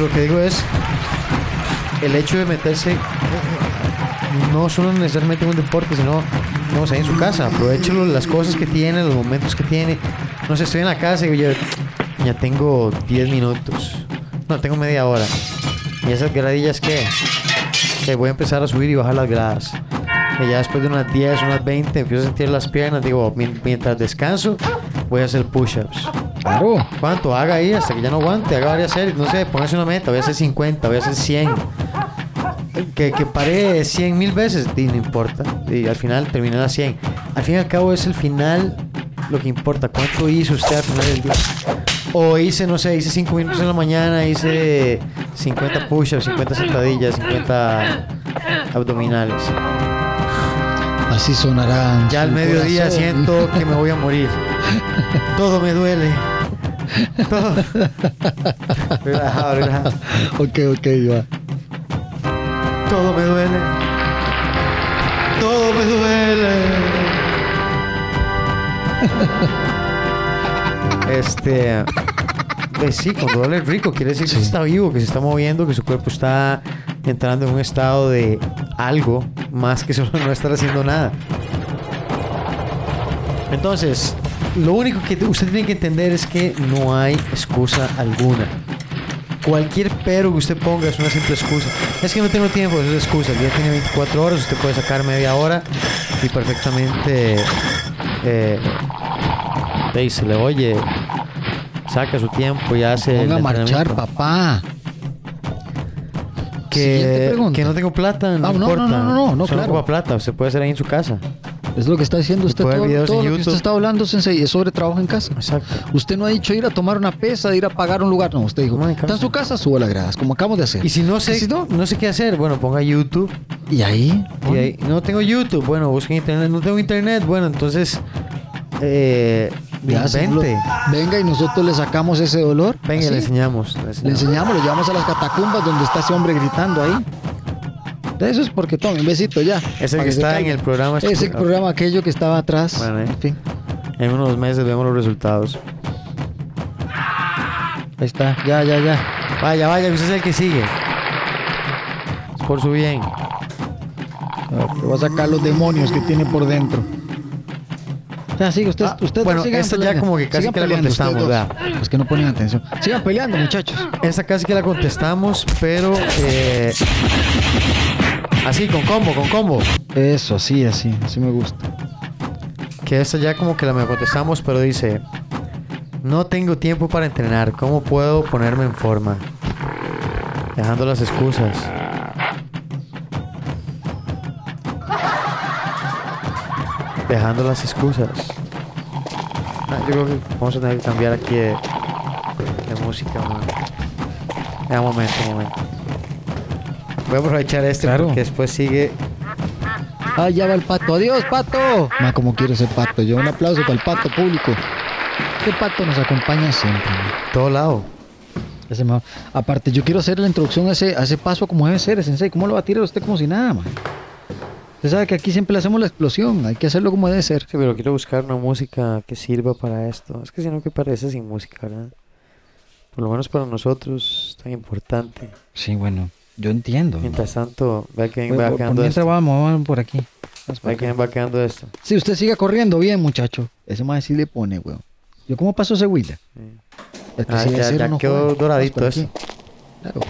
lo que digo es. El hecho de meterse. No solo necesariamente en un deporte, sino. Vamos ahí en su casa. Aprovechelo las cosas que tiene, los momentos que tiene. No sé, estoy en la casa y. Ya tengo 10 minutos. No, tengo media hora. ¿Y esas gradillas qué? Que voy a empezar a subir y bajar las gradas. Y ya después de unas 10, unas 20, empiezo a sentir las piernas. Digo, "Mien- mientras descanso, voy a hacer push-ups. Claro. ¿Cuánto? Haga ahí hasta que ya no aguante. Haga varias series. No sé, póngase una meta. Voy a hacer 50, voy a hacer 100. Que, que pare 100 mil veces, y no importa. Y al final terminé las 100. Al fin y al cabo es el final lo que importa. ¿Cuánto hizo usted al final del día? O hice, no sé, hice 5 minutos en la mañana, hice 50 push-ups, 50 sentadillas, 50 abdominales. Así sonará. Ya al mediodía corazón. siento que me voy a morir. (laughs) Todo me duele. Todo. relajado, relajado. ok, ok, va. Todo me duele. Todo me duele. Este. Pues sí, cuando duele rico, quiere decir que se está vivo, que se está moviendo, que su cuerpo está entrando en un estado de algo más que solo (laughs) no estar haciendo nada. Entonces, lo único que usted tiene que entender es que no hay excusa alguna. Cualquier pero que usted ponga es una simple excusa. Es que no tengo tiempo, eso es excusa. El día tiene 24 horas, usted puede sacar media hora y perfectamente eh, se le oye, saca su tiempo y hace. Ponga a marchar, papá. Que, que no tengo plata, no, Ah, no, no, importa. no, no, no, no, Solo claro. plata, usted puede hacer ahí en su casa. Es lo que está diciendo usted. Todo, todo lo que usted está hablando, Sensei, es sobre trabajo en casa. Exacto. Usted no ha dicho ir a tomar una pesa, ir a pagar un lugar. No, usted dijo, No, está en su casa, suba las gradas, como acabamos de hacer. Y si no sé, si no? no sé qué hacer, bueno, ponga YouTube. Y ahí, Y ahí, no tengo YouTube, bueno, busque internet, no tengo internet, bueno, entonces eh, ya, venga y nosotros le sacamos ese dolor. Venga, así. le enseñamos. le Le enseñamos. enseñamos, lo llevamos a las catacumbas donde está ese hombre gritando ahí. Eso es porque tome un besito ya. Es el que está en el programa. Es el programa aquello que estaba atrás. Bueno, eh. En fin, En unos meses vemos los resultados. ahí está. Ya, ya, ya. Vaya, vaya, usted es el que sigue. Es por su bien. A ver, voy a sacar los demonios que tiene por dentro. Ya, sigue, usted, Ah, usted bueno, esta ya peleando. como que casi Sigan que la contestamos, dos. Los que no ponen atención. Sigan peleando, muchachos. Esta casi que la contestamos, pero eh, así, con combo, con combo. Eso, así, así, así me gusta. Que esta ya como que la me contestamos, pero dice, no tengo tiempo para entrenar, ¿cómo puedo ponerme en forma? Dejando las excusas. Dejando las excusas. Ah, yo creo que vamos a tener que cambiar aquí de, de música. man. Ya, un momento, un momento. Voy a aprovechar este Claro. porque después sigue Ah, ya va el pato. Adiós, pato. Ma, como quiero ese pato. Yo un aplauso para el pato público. Este pato nos acompaña siempre. ma. todo lado. Ese Aparte, yo quiero hacer la introducción a ese, a ese paso como debe ser, sensei. ¿Cómo lo va a tirar usted como si nada, man? Usted sabe que aquí siempre le hacemos la explosión. Hay que hacerlo como debe ser. Sí, pero quiero buscar una música que sirva para esto. Es que si no, que parece sin música, ¿verdad? Por lo menos para nosotros es tan importante. Sí, bueno, yo entiendo. Mientras tanto, vea que Por- va por- por quedando mientras esto. vamos, vamos por aquí. Vamos por Vea que va quedando esto. Sí, usted siga corriendo bien, muchacho. Ese más sí le pone, weón. ¿Yo cómo paso ese huila? Sí. Es que Ah, si ya- ya no quedó doradito por eso. Claro.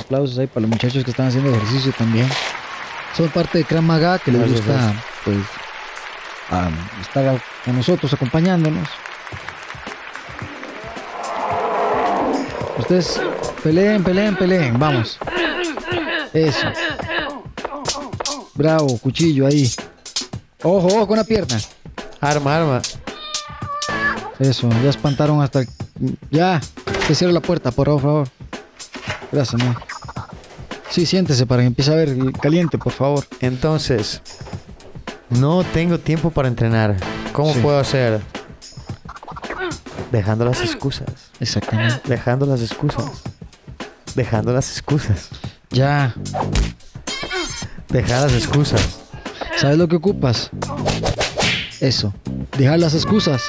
Aplausos ahí para los muchachos que están haciendo ejercicio también. Son parte de Krav Maga que les Gracias, gusta, pues, estar con nosotros acompañándonos. Ustedes peleen, peleen, peleen. Vamos. Eso. Bravo, cuchillo ahí. Ojo, ojo con la pierna. Arma, arma. Eso, ya espantaron hasta... Ya, que cierre la puerta, por favor. Gracias, man. Sí, siéntese para que empiece a ver caliente, por favor. Entonces, no tengo tiempo para entrenar. ¿Cómo Sí. puedo hacer? Dejando las excusas. Exactamente. Dejando las excusas. Dejando las excusas. Ya, Dejar las excusas. ¿sabes lo que ocupas? Eso, dejar las excusas.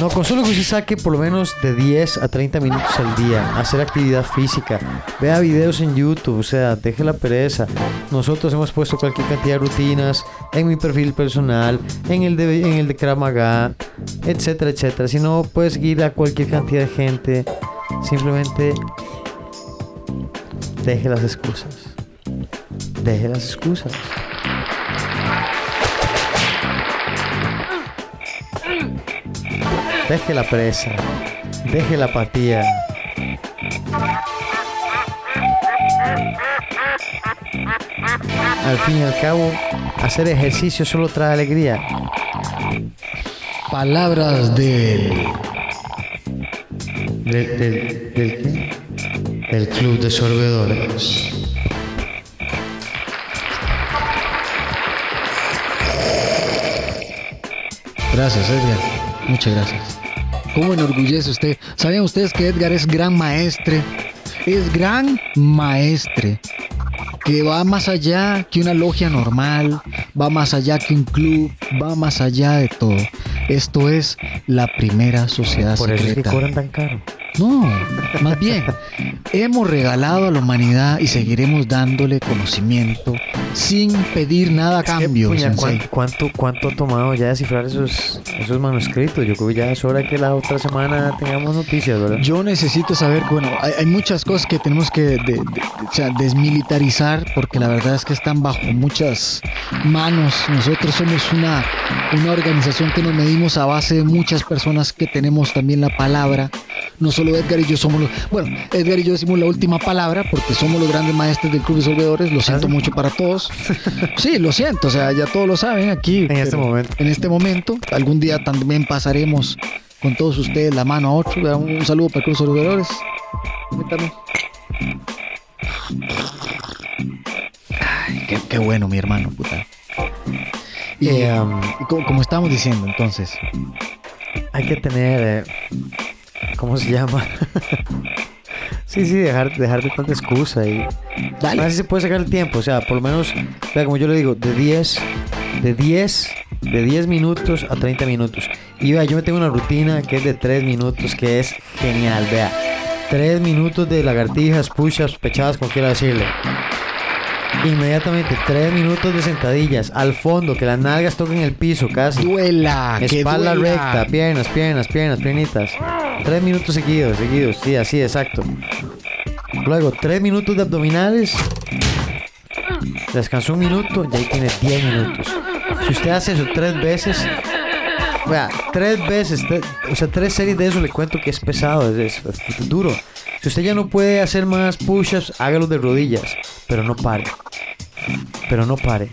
No, con solo que usted saque por lo menos de 10 a 30 minutos al día, hacer actividad física, vea videos en YouTube, o sea, deje la pereza. Nosotros hemos puesto cualquier cantidad de rutinas en mi perfil personal, en el de, en el de Krav Maga, etcétera, etcétera. Si no, puedes seguir a cualquier cantidad de gente. Simplemente deje las excusas. Deje las excusas. Deje la presa. Deje la apatía. Al fin y al cabo, hacer ejercicio solo trae alegría. Palabras del... Del, del, del? Del club de sorbedores. Gracias, Edgar. Muchas gracias. ¿Cómo enorgullece usted? ¿Sabían ustedes que Edgar es gran maestre? Es gran maestre. Que va más allá que una logia normal, va más allá que un club, va más allá de todo. Esto es la primera sociedad Por eso es que secreta. cobran tan caro. No, más bien, hemos regalado a la humanidad y seguiremos dándole conocimiento sin pedir nada a que, cambio. puña. ¿cuánto, cuánto, cuánto ha tomado ya descifrar esos, esos manuscritos? Yo creo que ya es hora que la otra semana tengamos noticias, ¿verdad? Yo necesito saber, bueno, hay, hay muchas cosas que tenemos que de- de- de- o sea, desmilitarizar porque la verdad es que están bajo muchas manos. Nosotros somos una, una organización que nos medimos a base de muchas personas que tenemos también la palabra. No solo Edgar y yo somos los... Bueno, Edgar y yo decimos la última palabra porque somos los grandes maestros del Club de Solvedores. Lo siento ¿Ah, mucho para todos. Sí, lo siento, o sea, ya todos lo saben aquí. En este momento. En este momento. Algún día también pasaremos con todos ustedes la mano a otro. Un, un saludo para de Solvedores. Permítame. Ay, qué, qué bueno, mi hermano, puta. Y, Eh, um, y como, como estábamos diciendo, entonces, hay que tener. eh, ¿Cómo se llama? Sí, sí, dejar, dejar de tanta excusa y. dale. Así se puede sacar el tiempo, o sea, por lo menos, vea, como yo le digo, de 10, de 10, de 10 minutos a 30 minutos. Y vea, yo me tengo una rutina que es de 3 minutos, que es genial, vea. 3 minutos de lagartijas, push-ups, pechadas, como quiera decirle. Inmediatamente, tres minutos de sentadillas al fondo, que las nalgas toquen el piso casi. Duela, Espalda duela. recta, piernas, piernas, piernas, piernitas. Tres minutos seguidos, seguidos, sí, así, exacto. Luego, tres minutos de abdominales. Descansó un minuto y ahí tiene 10 minutos. Si usted hace eso tres veces, tres veces, o sea, tres series de eso le cuento que es pesado, es, es- es duro. Si usted ya no puede hacer más push-ups, hágalo de rodillas, pero no pare. Pero no pare.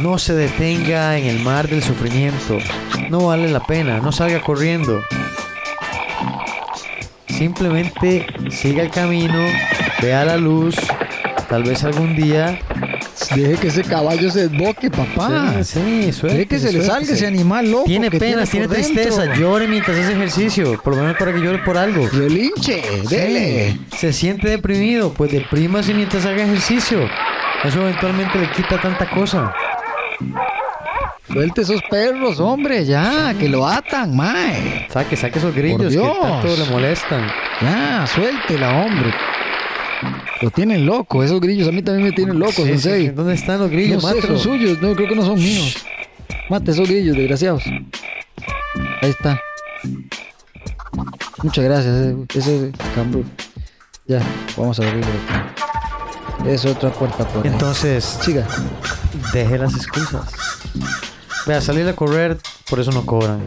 No se detenga en el mar del sufrimiento. No vale la pena. No salga corriendo. Simplemente siga el camino, vea la luz. Tal vez algún día. Deje que ese caballo se desboque, papá. sí, sí, suerte, Deje que se le salga ese animal loco. Tiene penas, tiene tristeza. dentro. Llore mientras hace ejercicio. Por lo menos para que llore por algo. Relinche, dele. Sí. Se siente deprimido. Pues deprímase mientras haga ejercicio. Eso eventualmente le quita tanta cosa. Suelte esos perros, hombre, ya, que lo atan, mae. Saque, saque esos grillos que tanto le molestan. Ya, suéltela, hombre. Lo tienen loco, esos grillos a mí también me tienen loco, Sí, sensei. ¿Dónde están los No grillos? sé, Mátelos. son suyos, no, creo que no son míos. Mate esos grillos, desgraciados. Ahí está. Muchas gracias, eh, ese cambio. Ya, vamos a abrirlo. Es otra puerta por ahí. Entonces, Siga. deje las excusas. Vea, salir a correr, por eso no cobran.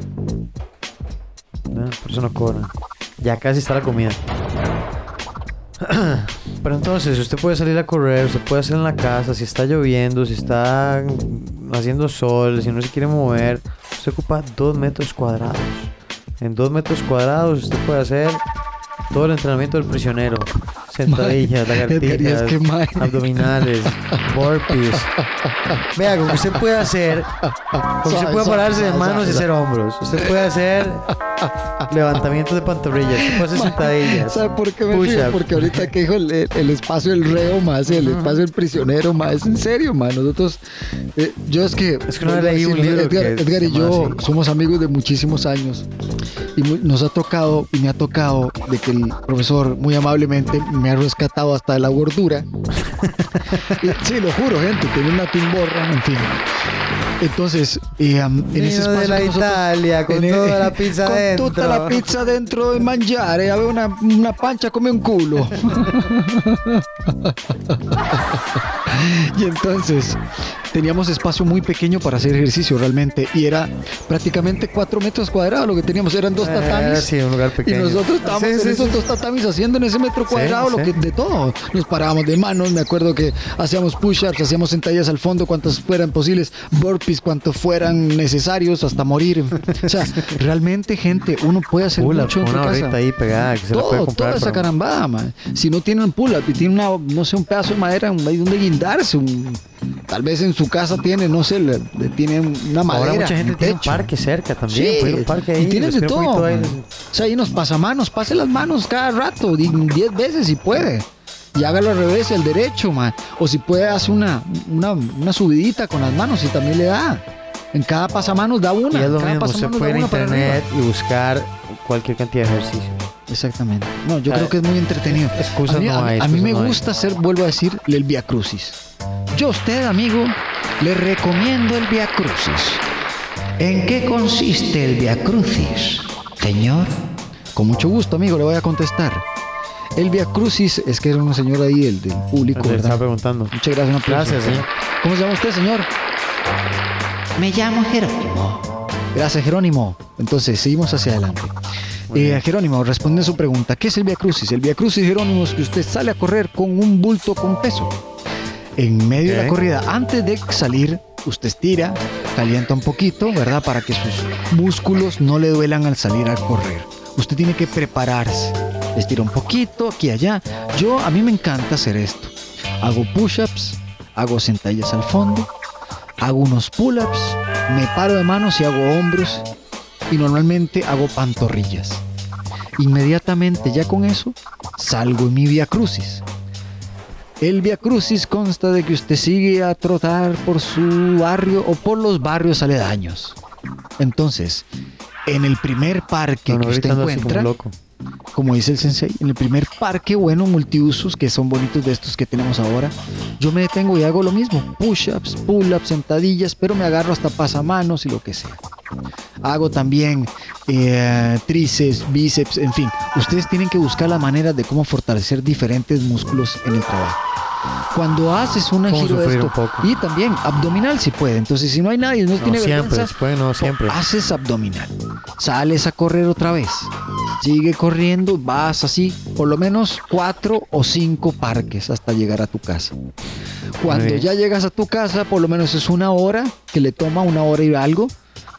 ¿Ve? Por eso no cobran. Ya casi está la comida. (clears throat) Pero entonces, usted puede salir a correr, usted puede hacer en la casa, si está lloviendo, si está haciendo sol, si no se quiere mover, usted ocupa dos metros cuadrados. En dos metros cuadrados usted puede hacer todo el entrenamiento del prisionero. Sentadillas, lagartijas, abdominales, burpees. Vea, que usted puede hacer, que usted puede pararse de manos y hacer hombros. Usted puede hacer levantamientos de pantorrillas, hacer (laughs) sentadillas. ¿Sabe por qué me río? Porque ahorita que dijo el, el espacio del reo más, el espacio del prisionero más, es en serio, más. Nosotros, eh, yo es que. Es que a leí un libro Edgar, y yo así. somos amigos de muchísimos años y nos ha tocado y me ha tocado de que el profesor muy amablemente me ha rescatado hasta de la gordura. (laughs) Y, sí, lo juro, gente, tiene una timborra, en fin. Entonces, eh, en ese Vino de espacio la nosotros- Italia, con toda la (laughs) pizza con dentro. toda la pizza dentro de mangiare, había una, una pancha come un culo. (laughs) y entonces teníamos espacio muy pequeño para hacer ejercicio realmente y era prácticamente cuatro metros cuadrados lo que teníamos eran dos Eh, tatamis sí, un lugar y pequeño. nosotros estábamos Sí, en sí, esos dos tatamis haciendo en ese metro cuadrado lo que de todo. Nos parábamos de manos, me acuerdo que hacíamos push-ups, hacíamos sentadillas al fondo, cuantas fueran posibles, burpees, cuantos fueran necesarios, hasta morir. O sea, realmente, gente, uno puede hacer mucho en una casa. ahí pegada que se la puede Todo, comprar. toda esa para- carambada, man. Si no tienen un pull-up y tienen una, no sé, un pedazo de madera ahí donde guindarse, un- tal vez en su casa tiene, no sé, le, le tienen una madera. Ahora mucha gente en tiene un parque cerca también. Sí, un parque ahí. y de un todo. ahí. O sea, ahí nos pasa manos, pase las manos cada rato, di- 10 veces si puede. Y hágalo al revés, el derecho, man. O si puede, hace una, una, una subidita con las manos y también le da. En cada pasamanos da una. Y es lo cada mismo, pasamanos puede para internet y buscar cualquier cantidad de ejercicio. Exactamente. No, yo Ah, creo que es muy entretenido. excusas a mí, no a mí- a mí me no hay. gusta hacer, vuelvo a decir, el Via Crucis. Yo a usted, amigo, le recomiendo el Via Crucis. ¿En qué consiste el Via Crucis, señor? Con mucho gusto, amigo, le voy a contestar. El Via Crucis es que era un señor ahí, el del público, Le ¿verdad? estaba preguntando. Muchas gracias, un aplauso. Gracias, señor. ¿Cómo se llama usted, señor? Me llamo Jerónimo. Gracias, Jerónimo. Entonces, seguimos hacia adelante. Eh, Jerónimo, responde a su pregunta. ¿Qué es el Via Crucis? El Via Crucis, Jerónimo, es que usted sale a correr con un bulto con peso. En medio de la corrida, antes de salir, usted estira, calienta un poquito, ¿verdad? Para que sus músculos no le duelan al salir a correr. Usted tiene que prepararse. Estira un poquito, aquí y allá. Yo, a mí me encanta hacer esto. Hago push-ups, hago sentadillas al fondo, hago unos pull-ups, me paro de manos y hago hombros y normalmente hago pantorrillas. Inmediatamente ya con eso salgo en mi via crucis. El via crucis consta de que usted sigue a trotar por su barrio o por los barrios aledaños. Entonces, en el primer parque No, no, que usted encuentra, loco. Como dice el sensei, en el primer parque bueno multiusos que son bonitos de estos que tenemos ahora, yo me detengo y hago lo mismo, push-ups, pull-ups, sentadillas, pero me agarro hasta pasamanos y lo que sea. Hago también eh, bíceps, en fin. Ustedes tienen que buscar la manera de cómo fortalecer diferentes músculos en el trabajo. Cuando haces una giro de esto, un poco. y también abdominal si puede. Entonces, si no hay nadie, no, No tiene siempre, vergüenza, después no siempre. haces abdominal. Sales a correr otra vez. Sigue corriendo, vas así, por lo menos cuatro o cinco parques hasta llegar a tu casa. Cuando ya llegas a tu casa, por lo menos es una hora, que le toma una hora y algo,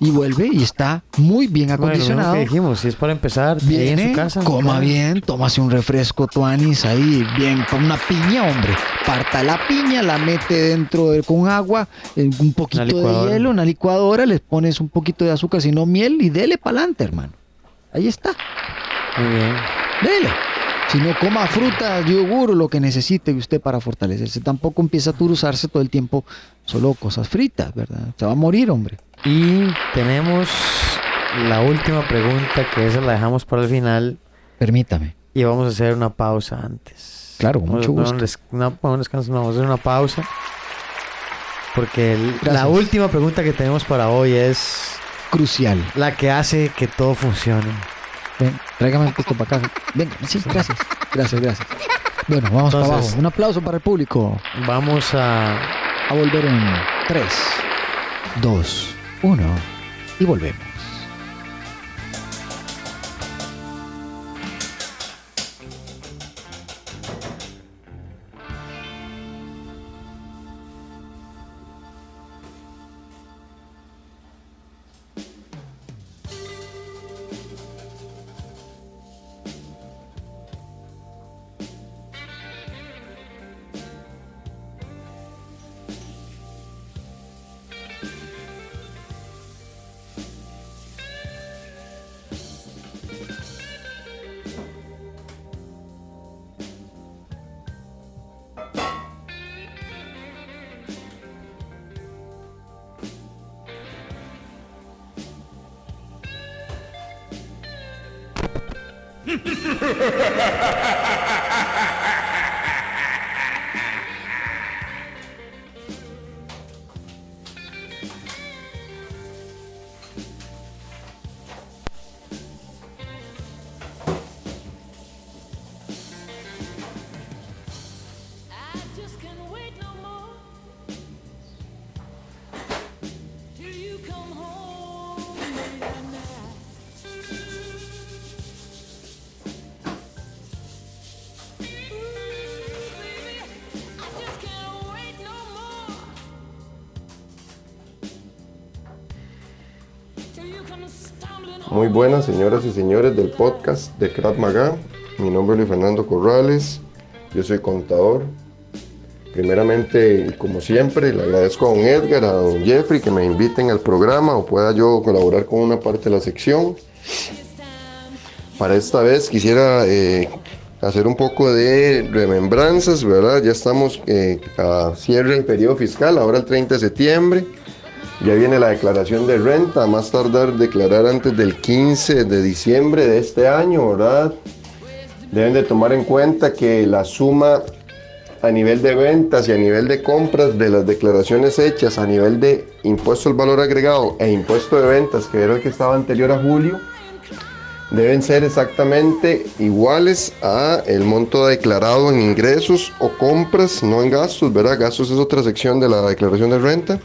y vuelve y está muy bien Bueno, acondicionado. que dijimos, si es para empezar, ahí en Viene, su casa. coma bien, tómase un refresco tuanis ahí, bien, con una piña, hombre. Parta la piña, la mete dentro de- con agua, un poquito de hielo, una licuadora, le pones un poquito de azúcar, si no miel, y dele para adelante, hermano. Ahí está, Muy bien. dele. Si no coma fruta, yogur, lo que necesite usted para fortalecerse. Tampoco empieza a turuzarse todo el tiempo solo cosas fritas, ¿verdad? Se va a morir, hombre. Y tenemos la última pregunta, que esa la dejamos para el final. Permítame. Y vamos a hacer una pausa antes. Claro, con mucho gusto. descanso, no, vamos a hacer una pausa. Porque el- la última pregunta que tenemos para hoy es Crucial. la que hace que todo funcione. Ven, tráigame esto para acá. Venga, sí, gracias. Gracias, gracias. Bueno, vamos para Entonces- abajo. Un aplauso para el público. Vamos a A volver en 3, 2, 1 y volvemos. Muy buenas señoras y señores del podcast de Krav Maga. Mi nombre es Luis Fernando Corrales, yo soy contador. Primeramente, como siempre, le agradezco a don Edgar, a don Jeffrey que me inviten al programa o pueda yo colaborar con una parte de la sección. Para esta vez quisiera eh, hacer un poco de remembranzas, ¿verdad? Ya estamos eh, a cierre del periodo fiscal, ahora el 30 de septiembre. Ya viene la declaración de renta, más tardar declarar antes del 15 de diciembre de este año, ¿verdad? Deben de tomar en cuenta que la suma a nivel de ventas y a nivel de compras de las declaraciones hechas a nivel de impuesto al valor agregado e impuesto de ventas, que era el que estaba anterior a julio, deben ser exactamente iguales a el monto declarado en ingresos o compras, no en gastos, ¿verdad? Gastos es otra sección de la declaración de renta.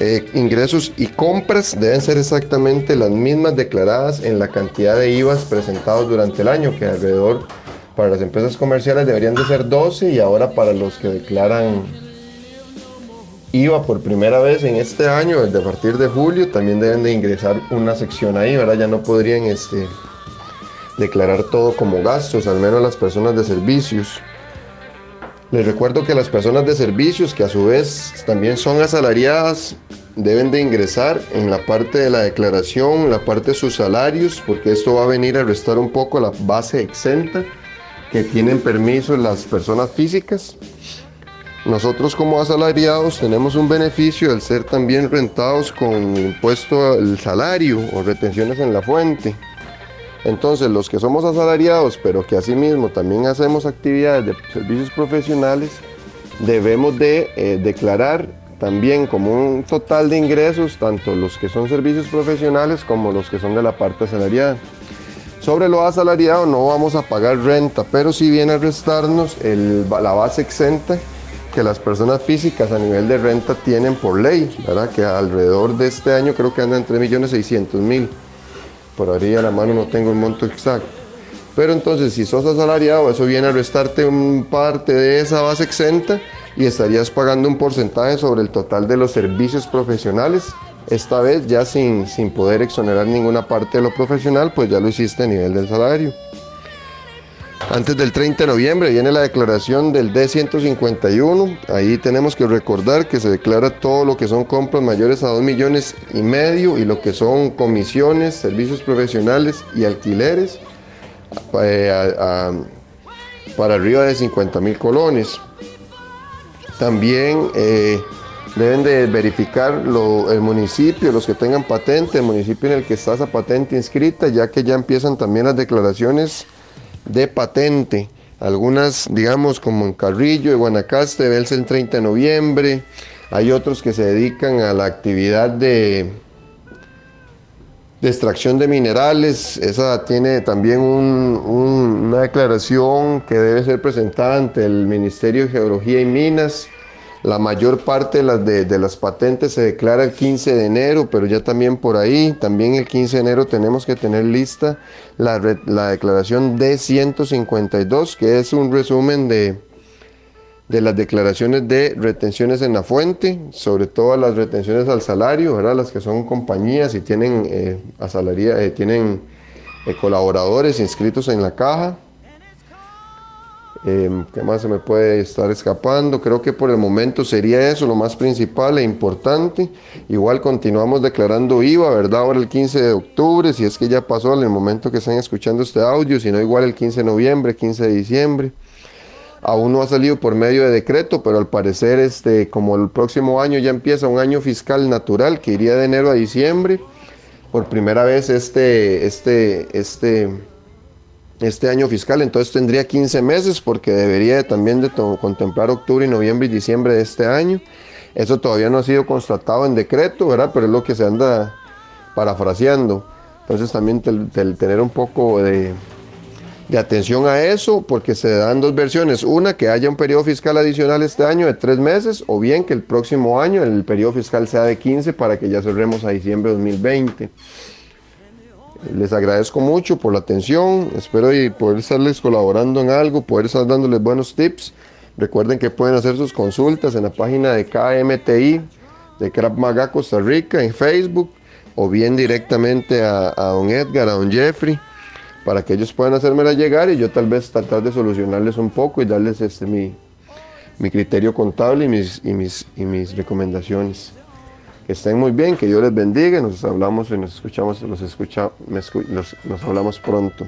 Eh, ingresos y compras deben ser exactamente las mismas declaradas en la cantidad de IVAs presentados durante el año, que alrededor para las empresas comerciales deberían de ser 12 y ahora para los que declaran IVA por primera vez en este año, desde a partir de julio, también deben de ingresar una sección ahí, ¿verdad? Ya no podrían este, declarar todo como gastos, al menos las personas de servicios. Les recuerdo que las personas de servicios, que a su vez también son asalariadas, deben de ingresar en la parte de la declaración, la parte de sus salarios, porque esto va a venir a restar un poco la base exenta que tienen permiso las personas físicas. Nosotros como asalariados tenemos un beneficio al ser también rentados con impuesto al salario o retenciones en la fuente. Entonces, los que somos asalariados, pero que asimismo también hacemos actividades de servicios profesionales, debemos de eh, declarar también como un total de ingresos, tanto los que son servicios profesionales como los que son de la parte asalariada. Sobre lo asalariado no vamos a pagar renta, pero sí viene a restarnos la base exenta que las personas físicas a nivel de renta tienen por ley, ¿verdad? Que alrededor de este año creo que anda en 3.600.000. Por ahí a la mano no tengo el monto exacto. Pero entonces, si sos asalariado, eso viene a restarte un parte de esa base exenta y estarías pagando un porcentaje sobre el total de los servicios profesionales. Esta vez ya sin, sin poder exonerar ninguna parte de lo profesional, pues ya lo hiciste a nivel del salario. Antes del 30 de noviembre viene la declaración del D151. Ahí tenemos que recordar que se declara todo lo que son compras mayores a 2 millones y medio y lo que son comisiones, servicios profesionales y alquileres eh, para arriba de 50 mil colones. También eh, deben de verificar el municipio, los que tengan patente, el municipio en el que está esa patente inscrita, ya que ya empiezan también las declaraciones de patente. Algunas, digamos, como en Carrillo, de Guanacaste, el 30 de noviembre. Hay otros que se dedican a la actividad de, extracción de minerales. Esa tiene también un- un- una declaración que debe ser presentada ante el Ministerio de Geología y Minas. La mayor parte de las, patentes se declara el 15 de enero, pero ya también por ahí, también el 15 de enero tenemos que tener lista la, la declaración D152, que es un resumen de, de las declaraciones de retenciones en la fuente, sobre todo las retenciones al salario, ¿verdad? las que son compañías y tienen, eh, asalaria- eh, tienen eh, colaboradores inscritos en la caja. Em, ¿Qué más se me puede estar escapando? Creo que por el momento sería eso lo más principal e importante. Igual continuamos declarando IVA, ¿verdad? Ahora el 15 de octubre, si es que ya pasó en el momento que están escuchando este audio, si no igual el 15 de noviembre, 15 de diciembre. Aún no ha salido por medio de decreto, pero al parecer este, como el próximo año ya empieza un año fiscal natural que iría de enero a diciembre, por primera vez este, este, este, este año fiscal, entonces tendría 15 meses porque debería de también contemplar octubre, noviembre y diciembre de este año. Eso todavía no ha sido constatado en decreto, ¿verdad? Pero es lo que se anda parafraseando. Entonces también tener un poco de, de atención a eso, porque se dan dos versiones. Una, que haya un periodo fiscal adicional este año de tres meses, o bien que el próximo año el periodo fiscal sea de 15 para que ya cerremos a diciembre de 2020. Les agradezco mucho por la atención, espero y poder estarles colaborando en algo, poder estar dándoles buenos tips. Recuerden que pueden hacer sus consultas en la página de KMTI de Krav Maga Costa Rica en Facebook o bien directamente a, don Edgar, a don Jeffrey, para que ellos puedan hacérmela llegar y yo tal vez tratar de solucionarles un poco y darles este, mi, mi criterio contable y mis, y mis, y mis recomendaciones. Que estén muy bien, que Dios les bendiga, nos hablamos y nos escuchamos, los escucha, escu- los- nos hablamos pronto.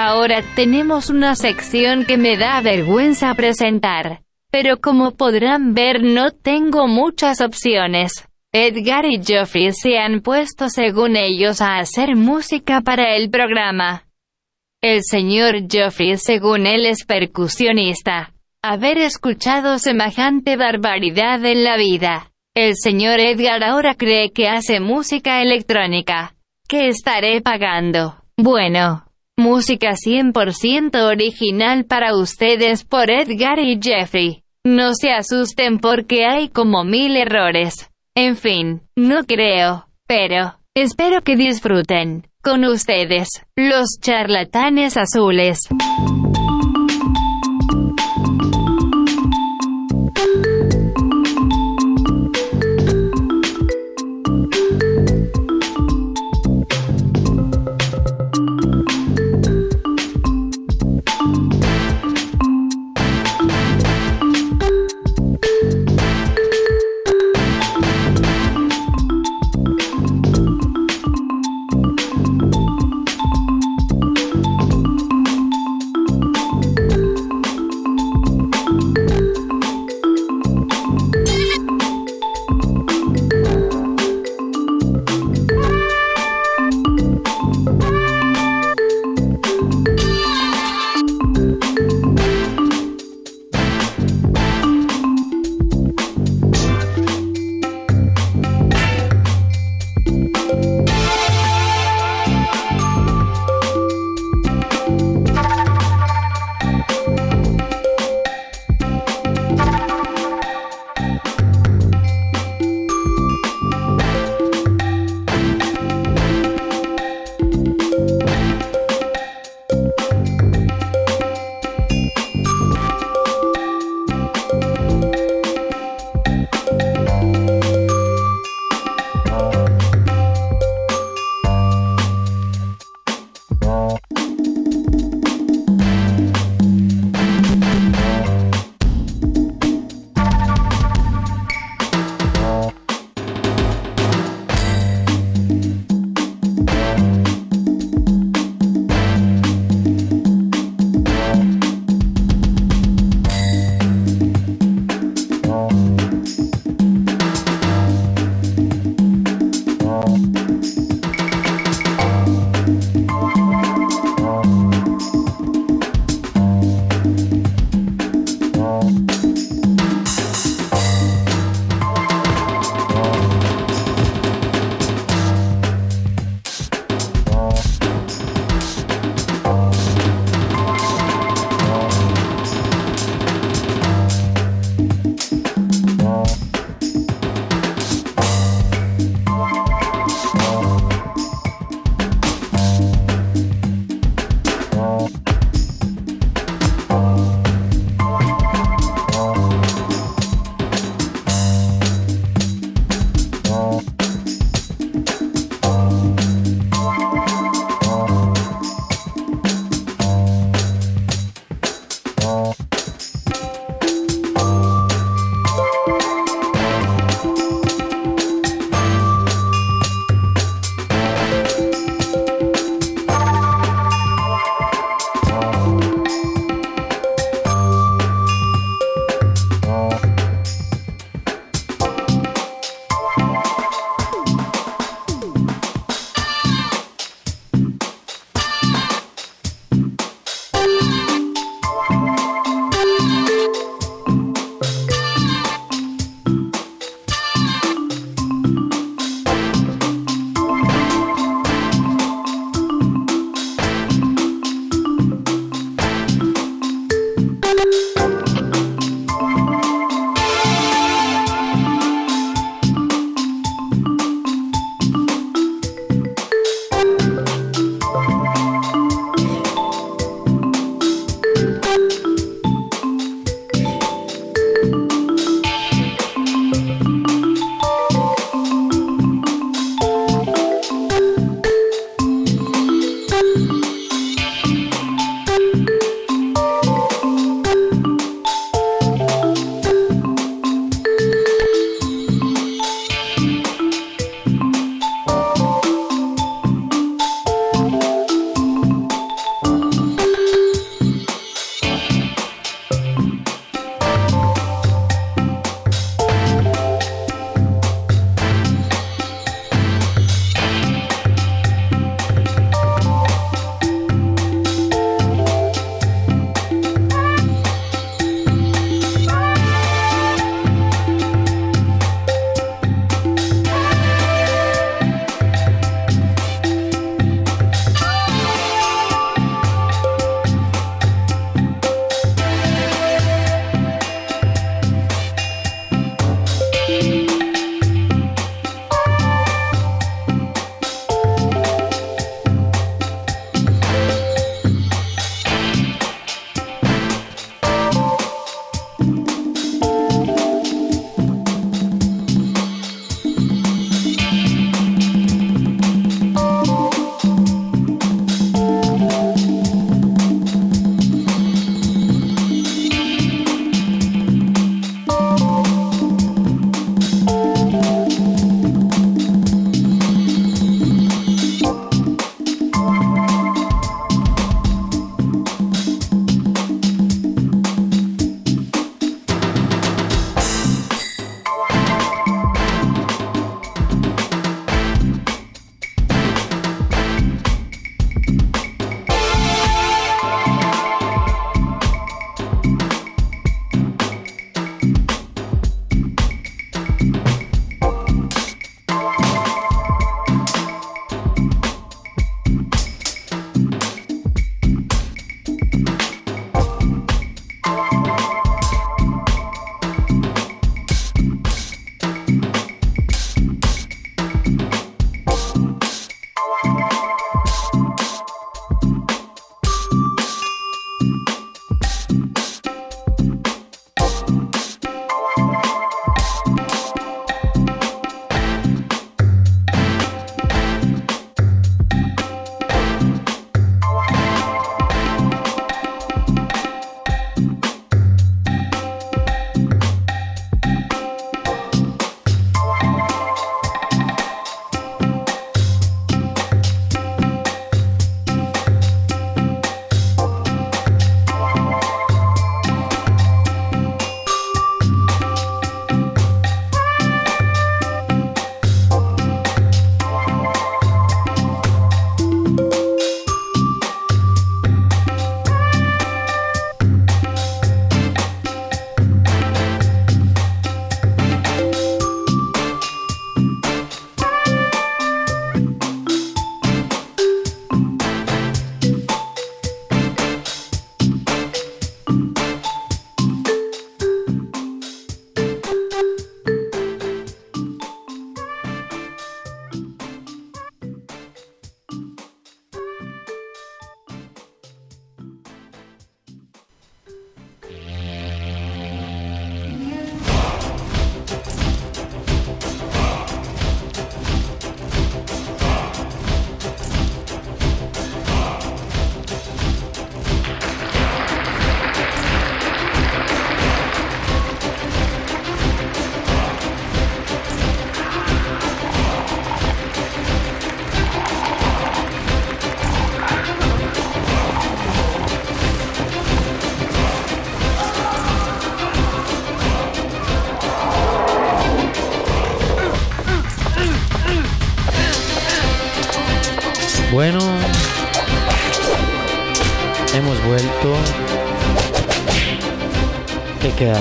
Ahora tenemos una sección que me da vergüenza presentar. Pero como podrán ver no tengo muchas opciones. Edgar y Geoffrey se han puesto según ellos a hacer música para el programa. El señor Geoffrey según él es percusionista. Haber escuchado semejante barbaridad en la vida. El señor Edgar ahora cree que hace música electrónica. ¿Qué estaré pagando? Bueno, música 100% original para ustedes por Edgar y Jeffrey. No se asusten porque hay como mil errores. En fin, no creo, pero, espero que disfruten. Con ustedes, los charlatanes azules.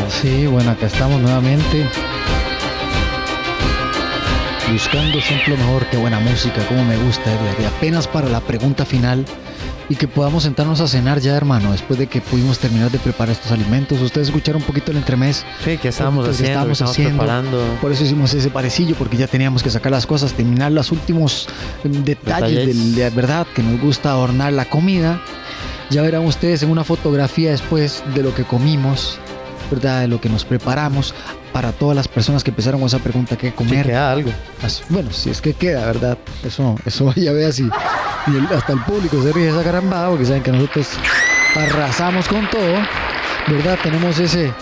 Sí, bueno, acá estamos nuevamente. Buscando siempre lo mejor, qué buena música, como me gusta, Edgar. Y apenas para la pregunta final y que podamos sentarnos a cenar ya, hermano, después de que pudimos terminar de preparar estos alimentos. Ustedes escucharon un poquito el entremés. Sí, ¿qué estábamos que haciendo? ¿Qué estábamos estábamos haciendo. preparando? Por eso hicimos ese parecillo, porque ya teníamos que sacar las cosas, terminar los últimos eh, detalles, Detalles. del- de verdad que nos gusta adornar la comida. Ya verán ustedes en una fotografía después de lo que comimos, ¿verdad? De lo que nos preparamos para todas las personas que empezaron con esa pregunta, ¿qué comer? queda algo. Bueno, si es que queda, ¿verdad? Eso, eso (laughs) vaya a ver así. Y el- hasta el público se ríe esa carambada porque saben que nosotros arrasamos con todo, ¿verdad? Tenemos ese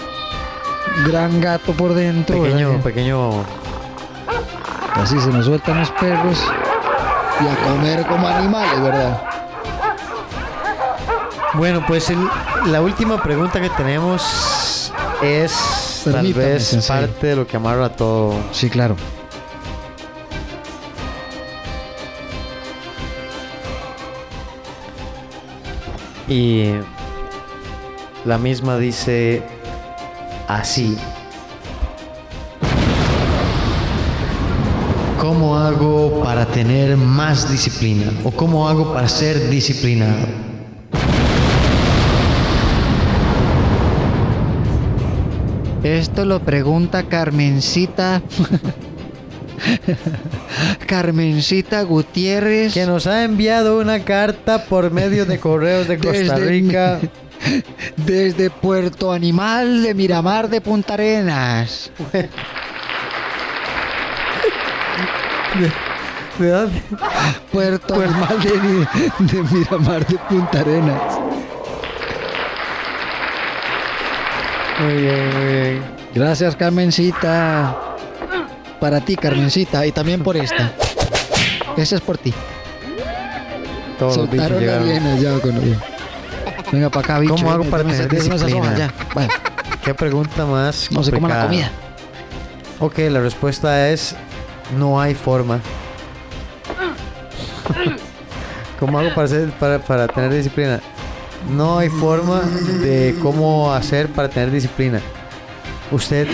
gran gato por dentro. Pequeño, ¿verdad? pequeño. Así se nos sueltan los perros y a comer como animales, ¿verdad? Bueno, pues el- la última pregunta que tenemos es tal vez sensei. parte de lo que amarra todo. Sí, claro. Y la misma dice así. ¿Cómo hago para tener más disciplina? ¿O cómo hago para ser disciplinado? Esto lo pregunta Carmencita. (laughs) Carmencita Gutiérrez. Que nos ha enviado una carta por medio de correos de Costa Desde- Rica. (laughs) Desde Puerto Animal de Miramar de Punta Arenas. (laughs) ¿De dónde? Puerto Animal de, de Miramar de Punta Arenas. Muy bien, muy bien. Gracias, Carmencita. Para ti, Carmencita, y también por esta. Esa es por ti. Todos los bichos llegaron. con. Venga para acá, bicho. ¿Cómo hago Deme- para tener disciplina? ¿Qué pregunta más no se coma la comida. Ok, la respuesta es no hay forma. ¿Cómo hago para, para, para tener disciplina? No hay forma de cómo hacer para tener disciplina. Usted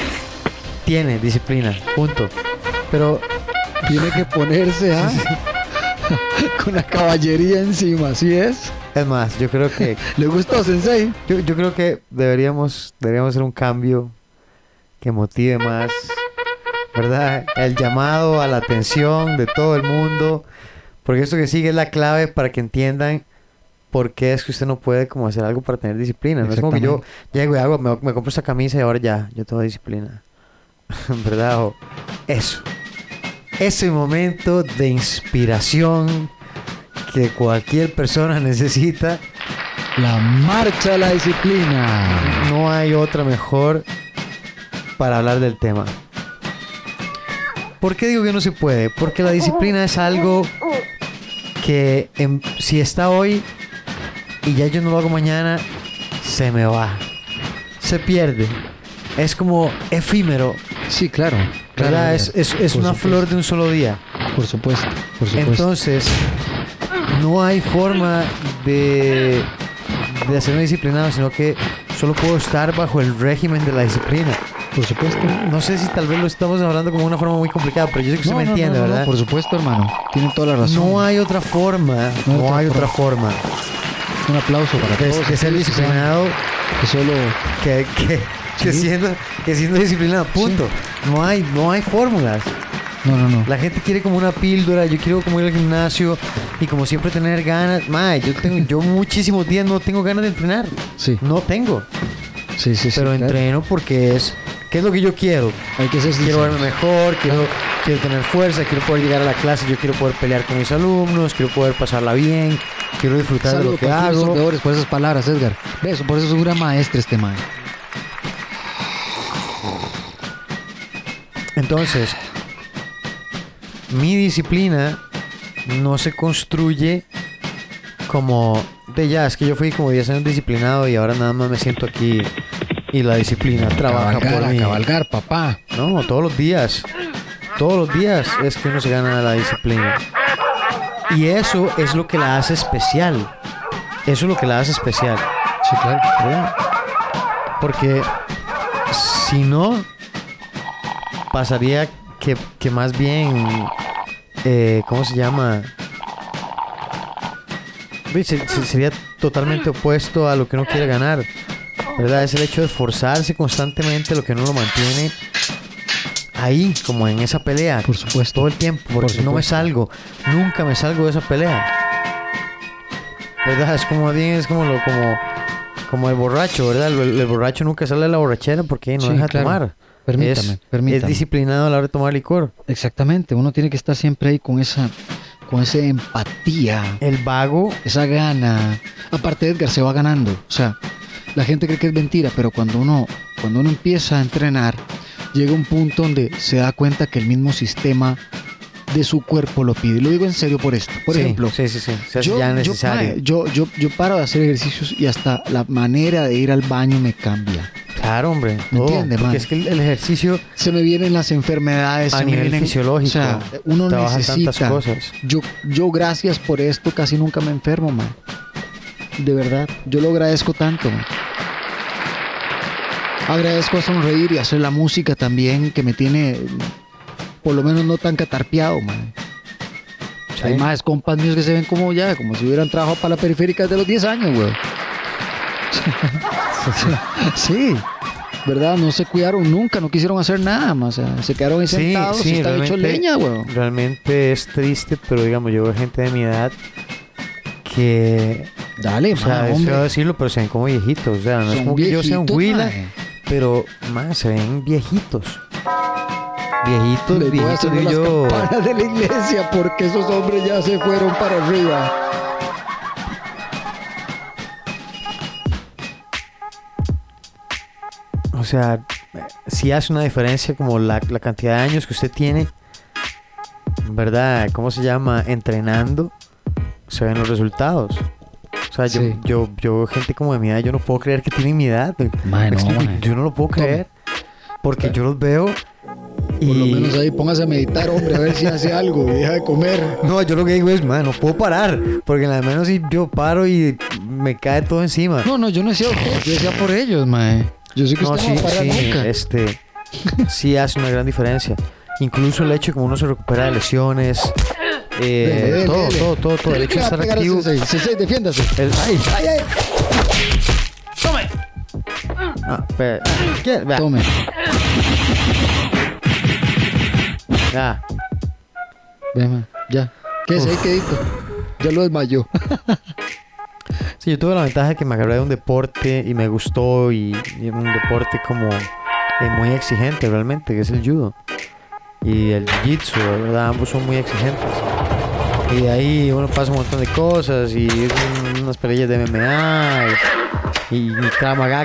tiene disciplina, punto. Pero Tiene que ponerse ¿ah? (laughs) con la caballería encima, ¿así es? es más, yo creo que (laughs) ¿Le gustó, Sensei? yo, yo creo que deberíamos deberíamos hacer un cambio que motive más, ¿verdad? El llamado a la atención de todo el mundo, porque esto que sigue es la clave para que entiendan por qué es que usted no puede como hacer algo para tener disciplina. No es como que yo llego y hago, me, me compro esta camisa y ahora ya, yo tengo disciplina. (laughs) ¿Verdad? O eso. Ese momento de inspiración que cualquier persona (laughs) necesita La marcha de la disciplina. no hay otra mejor para hablar del tema. ¿Por qué digo que no se puede? Porque la disciplina es algo que em- si está hoy y ya yo no lo hago mañana, se me va. Se pierde. Es como efímero, Sí, claro. claro. Es, es- es Por una supuesto, flor de un solo día. Por supuesto, por supuesto. Entonces, no hay forma de, de hacerme disciplinado, sino que solo puedo estar bajo el régimen de la disciplina. por supuesto. No sé si tal vez lo estamos hablando como una forma muy complicada, pero yo sé que usted No, me no, entiende, no, ¿verdad? por supuesto, hermano. Tienen toda la razón. No hay otra forma, No hay no otra hay otra forma Un aplauso para de, todos. ser que saben disciplinado Que solo que, que, que Sí. siendo, que siendo disciplinado, punto. No hay, no hay fórmulas. No, no, no. La gente quiere como una píldora, yo quiero como ir al gimnasio y como siempre tener ganas. Mae, yo tengo, yo muchísimos días no tengo ganas de entrenar. Sí, No tengo. sí, sí. sí, Pero claro. entreno porque es, ¿qué es lo que yo quiero? Hay que ser Quiero verme mejor, quiero, quiero tener fuerza, quiero poder llegar a la clase, yo quiero poder pelear con mis alumnos, quiero poder pasarla bien, quiero disfrutar de lo que hago. peores por esas palabras, Edgar. ¿Ves? Por eso es un gran maestro este man. Entonces, mi disciplina no se construye como de ya, es que yo fui como 10 años disciplinado y ahora nada más me siento aquí y la disciplina trabaja Cabalgar, por mí. cabalgar, papá. No, todos los días. Todos los días es que uno se gana la disciplina. Y eso es lo que la hace especial. Eso es lo que la hace especial. Sí, claro. ¿verdad? Porque si no, pasaría que, que más bien, eh, ¿cómo se llama? Sería totalmente opuesto a lo que uno quiere ganar, ¿verdad? Es el hecho de esforzarse constantemente lo que uno lo mantiene ahí, como en esa pelea, Por supuesto. todo el tiempo, porque no me salgo, nunca me salgo de esa pelea. ¿Verdad? Es como bien, es como lo, como, como el borracho, ¿verdad? El, el borracho nunca sale de la borrachera porque no Sí, deja claro. tomar. Permítame, es, permítame. es disciplinado a la hora de tomar licor. Exactamente, uno tiene que estar siempre ahí con esa, con esa empatía, El vago, esa gana. Aparte Edgar se va ganando, o sea, la gente cree que es mentira, pero cuando uno, cuando uno empieza a entrenar, llega un punto donde se da cuenta que el mismo sistema de su cuerpo lo pide. Lo digo en serio por esto. Por sí, ejemplo, sí, sí, yo, ya necesario. yo, yo, yo paro de hacer ejercicios y hasta la manera de ir al baño me cambia. claro, hombre. ¿Me entiende, porque man? es que el, el ejercicio Se me vienen las enfermedades a se nivel vienen- fisiológico O sea, uno necesita. tantas cosas. Yo, yo gracias por esto casi nunca me enfermo, man. De verdad, yo lo agradezco tanto. man. Agradezco a sonreír y hacer la música también que me tiene por lo menos no tan catarpeado, man. Sí. Hay más compas míos que se ven como ya, como si hubieran trabajado para la periférica desde los 10 años, güey. (laughs) sí, ¿verdad? No se cuidaron nunca, no quisieron hacer nada más. O sea, se quedaron ahí sentados sí, y están hechos realmente- leña, güey. Realmente es triste, pero digamos, yo veo gente de mi edad que, Dale, o sea, man, es hombre. decirlo, pero se ven como viejitos. O sea, no es como que yo sea un huila. Pero más se ven viejitos. Viejitos, Les voy viejitos, haciendo digo las yo. campanas de la iglesia porque esos hombres ya se fueron para arriba. O sea, sí hace una diferencia como la, la cantidad de años que usted tiene, ¿verdad? ¿Cómo se llama? Entrenando, se ven los resultados. O sea, yo, Sí. yo, yo gente como de mi edad, yo no puedo creer que tienen mi edad. Me no. Yo no lo puedo creer porque yo los veo y... Por lo menos ahí póngase a meditar, hombre, a ver si hace algo y deja de comer. No, yo lo que digo es, man, no puedo parar. Porque al menos si yo paro y me cae todo encima. No, no, yo no decía usted, yo decía por ellos, mae. Yo sé que No, usted sí, no va a parar sí, nunca. este, sí hace una gran diferencia. Incluso el hecho de que uno se recupera de lesiones, eh, todo, todo, todo, todo. El hecho de estar activo. Defiéndase. el- ay, ay, ay. Tome. Ah. ¿Qué? Tome. ya. Ya. ¿Qué es ahí, quedito? Ya lo desmayó. Sí, yo tuve la ventaja de que me agarré de un deporte y me gustó y, y un deporte como eh, muy exigente realmente, que es el judo. Y el jiu-jitsu, ¿verdad? Ambos son muy exigentes. Y de ahí uno pasa un montón de cosas y un- unas peleas de MMA y, y, y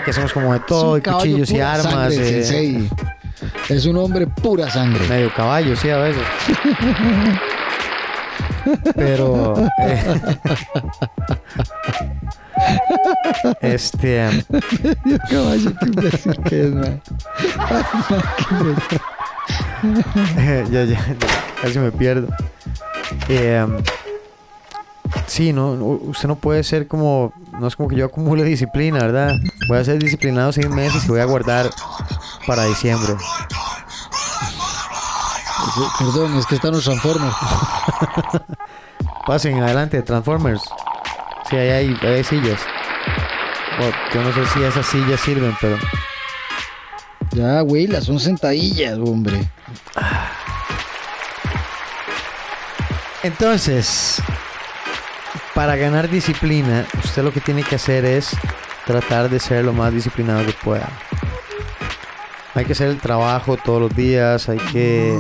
que hacemos como de todo, y Es cuchillos y armas. sangre, eh. Es un hombre pura sangre. medio caballo, sí, a veces. Pero. eh, este. (laughs) Caballo, (laughs) qué imbécil que es, mae. ya, (laughs) ya, ya, casi me pierdo. Eh, sí, no, usted no puede ser como, no es como que yo acumule disciplina, ¿verdad? Voy a ser disciplinado seis meses y voy a guardar para diciembre. Perdón, es que están los Transformers. (laughs) Pasen adelante, Transformers. Sí, ahí hay, ahí hay sillas. Yo no sé si esas sillas sirven, pero Ya, güey, las son sentadillas, hombre. Entonces, para ganar disciplina, usted lo que tiene que hacer es tratar de ser lo más disciplinado que pueda. Hay que hacer el trabajo todos los días, hay que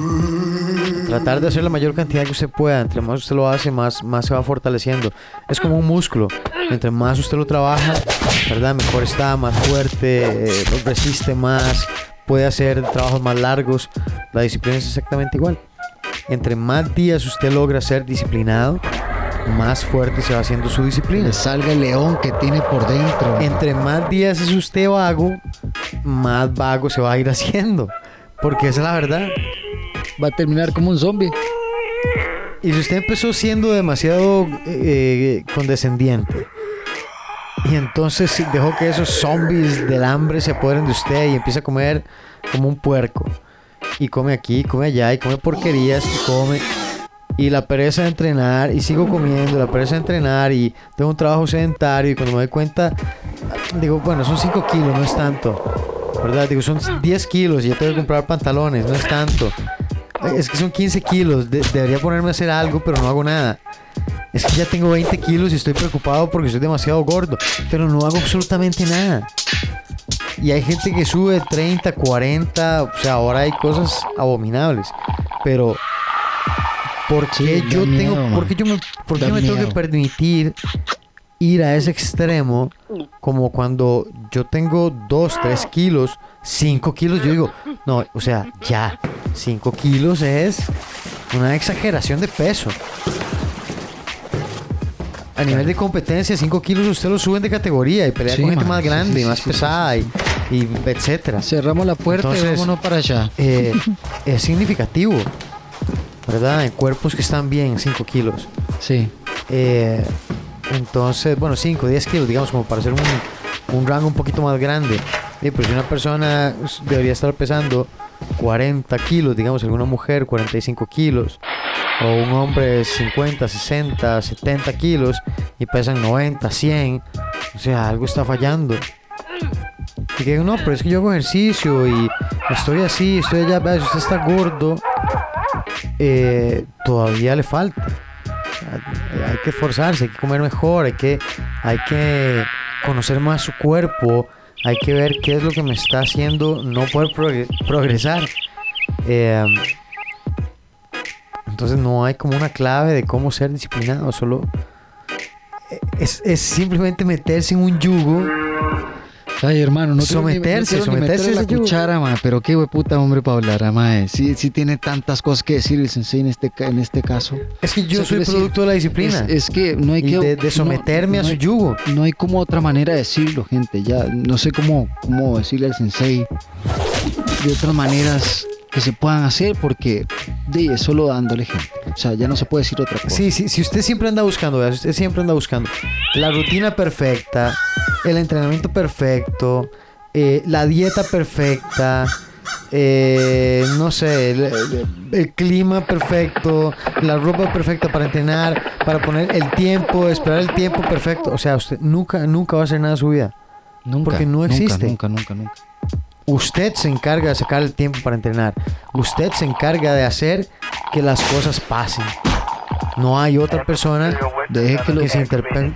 tratar de hacer la mayor cantidad que usted pueda. Entre más usted lo hace, más, más se va fortaleciendo. Es como un músculo. Entre más usted lo trabaja, ¿verdad? Mejor está, más fuerte, eh, resiste más, puede hacer trabajos más largos. La disciplina es exactamente igual. Entre más días usted logra ser disciplinado, más fuerte se va haciendo su disciplina. Le salga el león que tiene por dentro. Entre más días es usted vago, más vago se va a ir haciendo. Porque esa es la verdad. Va a terminar como un zombie. Y si usted empezó siendo demasiado eh, condescendiente y entonces dejó que esos zombies del hambre se apoderen de usted y empieza a comer como un puerco. Y come aquí, come allá, y come porquerías, y come. Y la pereza de entrenar, y sigo comiendo, la pereza de entrenar, y tengo un trabajo sedentario, y cuando me doy cuenta, digo, bueno, son 5 kilos, no es tanto. ¿Verdad? Digo, son 10 kilos y ya tengo que comprar pantalones, no es tanto. Es que son 15 kilos, de- debería ponerme a hacer algo, pero no hago nada. Es que ya tengo 20 kilos y estoy preocupado porque soy demasiado gordo, pero no hago absolutamente nada. Y hay gente que sube 30, 40, o sea, ahora hay cosas abominables. Pero, ¿por qué Sí, yo miedo, tengo, man. por qué yo me, por qué me tengo que miedo. permitir ir a ese extremo como cuando yo tengo 2, 3 kilos, 5 kilos, yo digo, no, o sea, ya, 5 kilos es una exageración de peso. A nivel de competencia, 5 kilos usted lo suben de categoría y pelea Sí, con gente man, más grande sí, y sí, más pesada y, y etcétera. Cerramos la puerta y Entonces- vámonos para allá. Eh, es significativo, ¿verdad? En cuerpos que están bien, 5 kilos. Sí. Eh, entonces, bueno, 5, 10 kilos, digamos, como para hacer un, un rango un poquito más grande. Eh, pero si una persona debería estar pesando 40 kilos, digamos, alguna mujer 45 kilos, o un hombre 50, 60, 70 kilos y pesan 90, 100, o sea, algo está fallando. Y que no, pero es que yo hago ejercicio y estoy así, estoy allá, vea, si usted está gordo, eh, todavía le falta. Hay que esforzarse, hay que comer mejor, hay que, hay que conocer más su cuerpo, hay que ver qué es lo que me está haciendo no poder progre- progresar. Eh, entonces no hay como una clave de cómo ser disciplinado, solo es, es simplemente meterse en un yugo. Ay, hermano, no quiero Someterse, no quiero someterse a la cuchara, ma, pero qué puta hombre para hablar, ma. Sí, sí tiene tantas cosas que decir el sensei en este, en este caso. Es que yo O sea, soy quiero decir, producto de la disciplina. Es, es que no hay que... de, someterme no a su hay- yugo. No hay como otra manera de decirlo, gente. Ya no sé cómo, cómo decirle al sensei de otras maneras que se puedan hacer porque de es solo dándole ejemplo. O sea, ya no se puede decir otra cosa. Sí, sí, si usted siempre anda buscando, vea, si usted siempre anda buscando la rutina perfecta, el entrenamiento perfecto, eh, la dieta perfecta, eh, no sé, el, el- el clima perfecto, la ropa perfecta para entrenar, para poner el tiempo, esperar el tiempo perfecto. O sea, usted nunca, nunca va a hacer nada de su vida. nunca, porque no nunca, existe. Nunca, nunca, nunca. Usted se encarga de sacar el tiempo para entrenar. Usted se encarga de hacer que las cosas pasen. No hay otra persona Deje que se,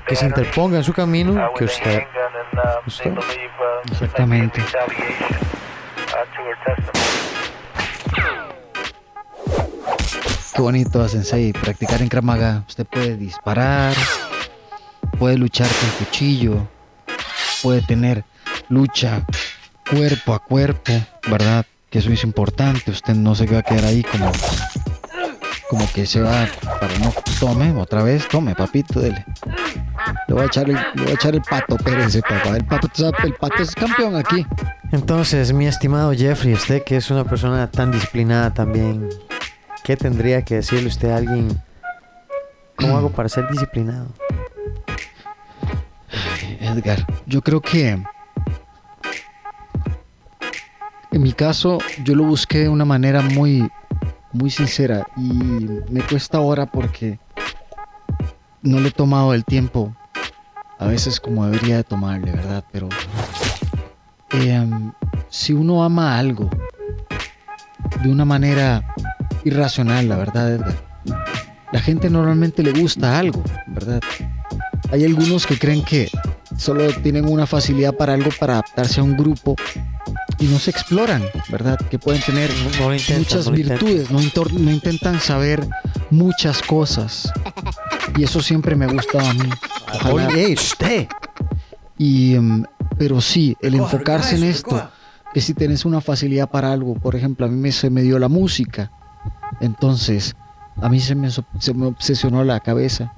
que se interponga en su camino que usted. Usted. Exactamente. Qué bonito, Sensei, practicar en Krav Maga. Usted puede disparar, puede luchar con cuchillo, puede tener lucha cuerpo a cuerpo, ¿verdad? Que eso es importante. Usted no se va a quedar ahí como, como que se va para no tome otra vez, tome, papito, dele. Le voy a echar el, le voy a echar el pato, espérese, papá. El pato, el pato es campeón aquí. Entonces, mi estimado Jeffrey, usted que es una persona tan disciplinada también, ¿qué tendría que decirle usted a alguien? ¿Cómo hago para ser disciplinado? Edgar, yo creo que en mi caso yo lo busqué de una manera muy muy sincera y me cuesta ahora porque no le he tomado el tiempo a veces como debería de tomarle, ¿verdad? Pero em, si uno ama algo de una manera irracional, la verdad, la gente normalmente le gusta algo, ¿verdad? Hay algunos que creen que solo tienen una facilidad para algo para adaptarse a un grupo y no se exploran, ¿verdad? Que pueden tener No lo intentan, muchas no virtudes, no, intentan saber muchas cosas. Y eso siempre me ha gustado a mí. Ojalá- y, em, pero sí, el enfocarse en esto, que si tienes una facilidad para algo, por ejemplo, a mí me, se me dio la música, entonces a mí se me, se me obsesionó la cabeza,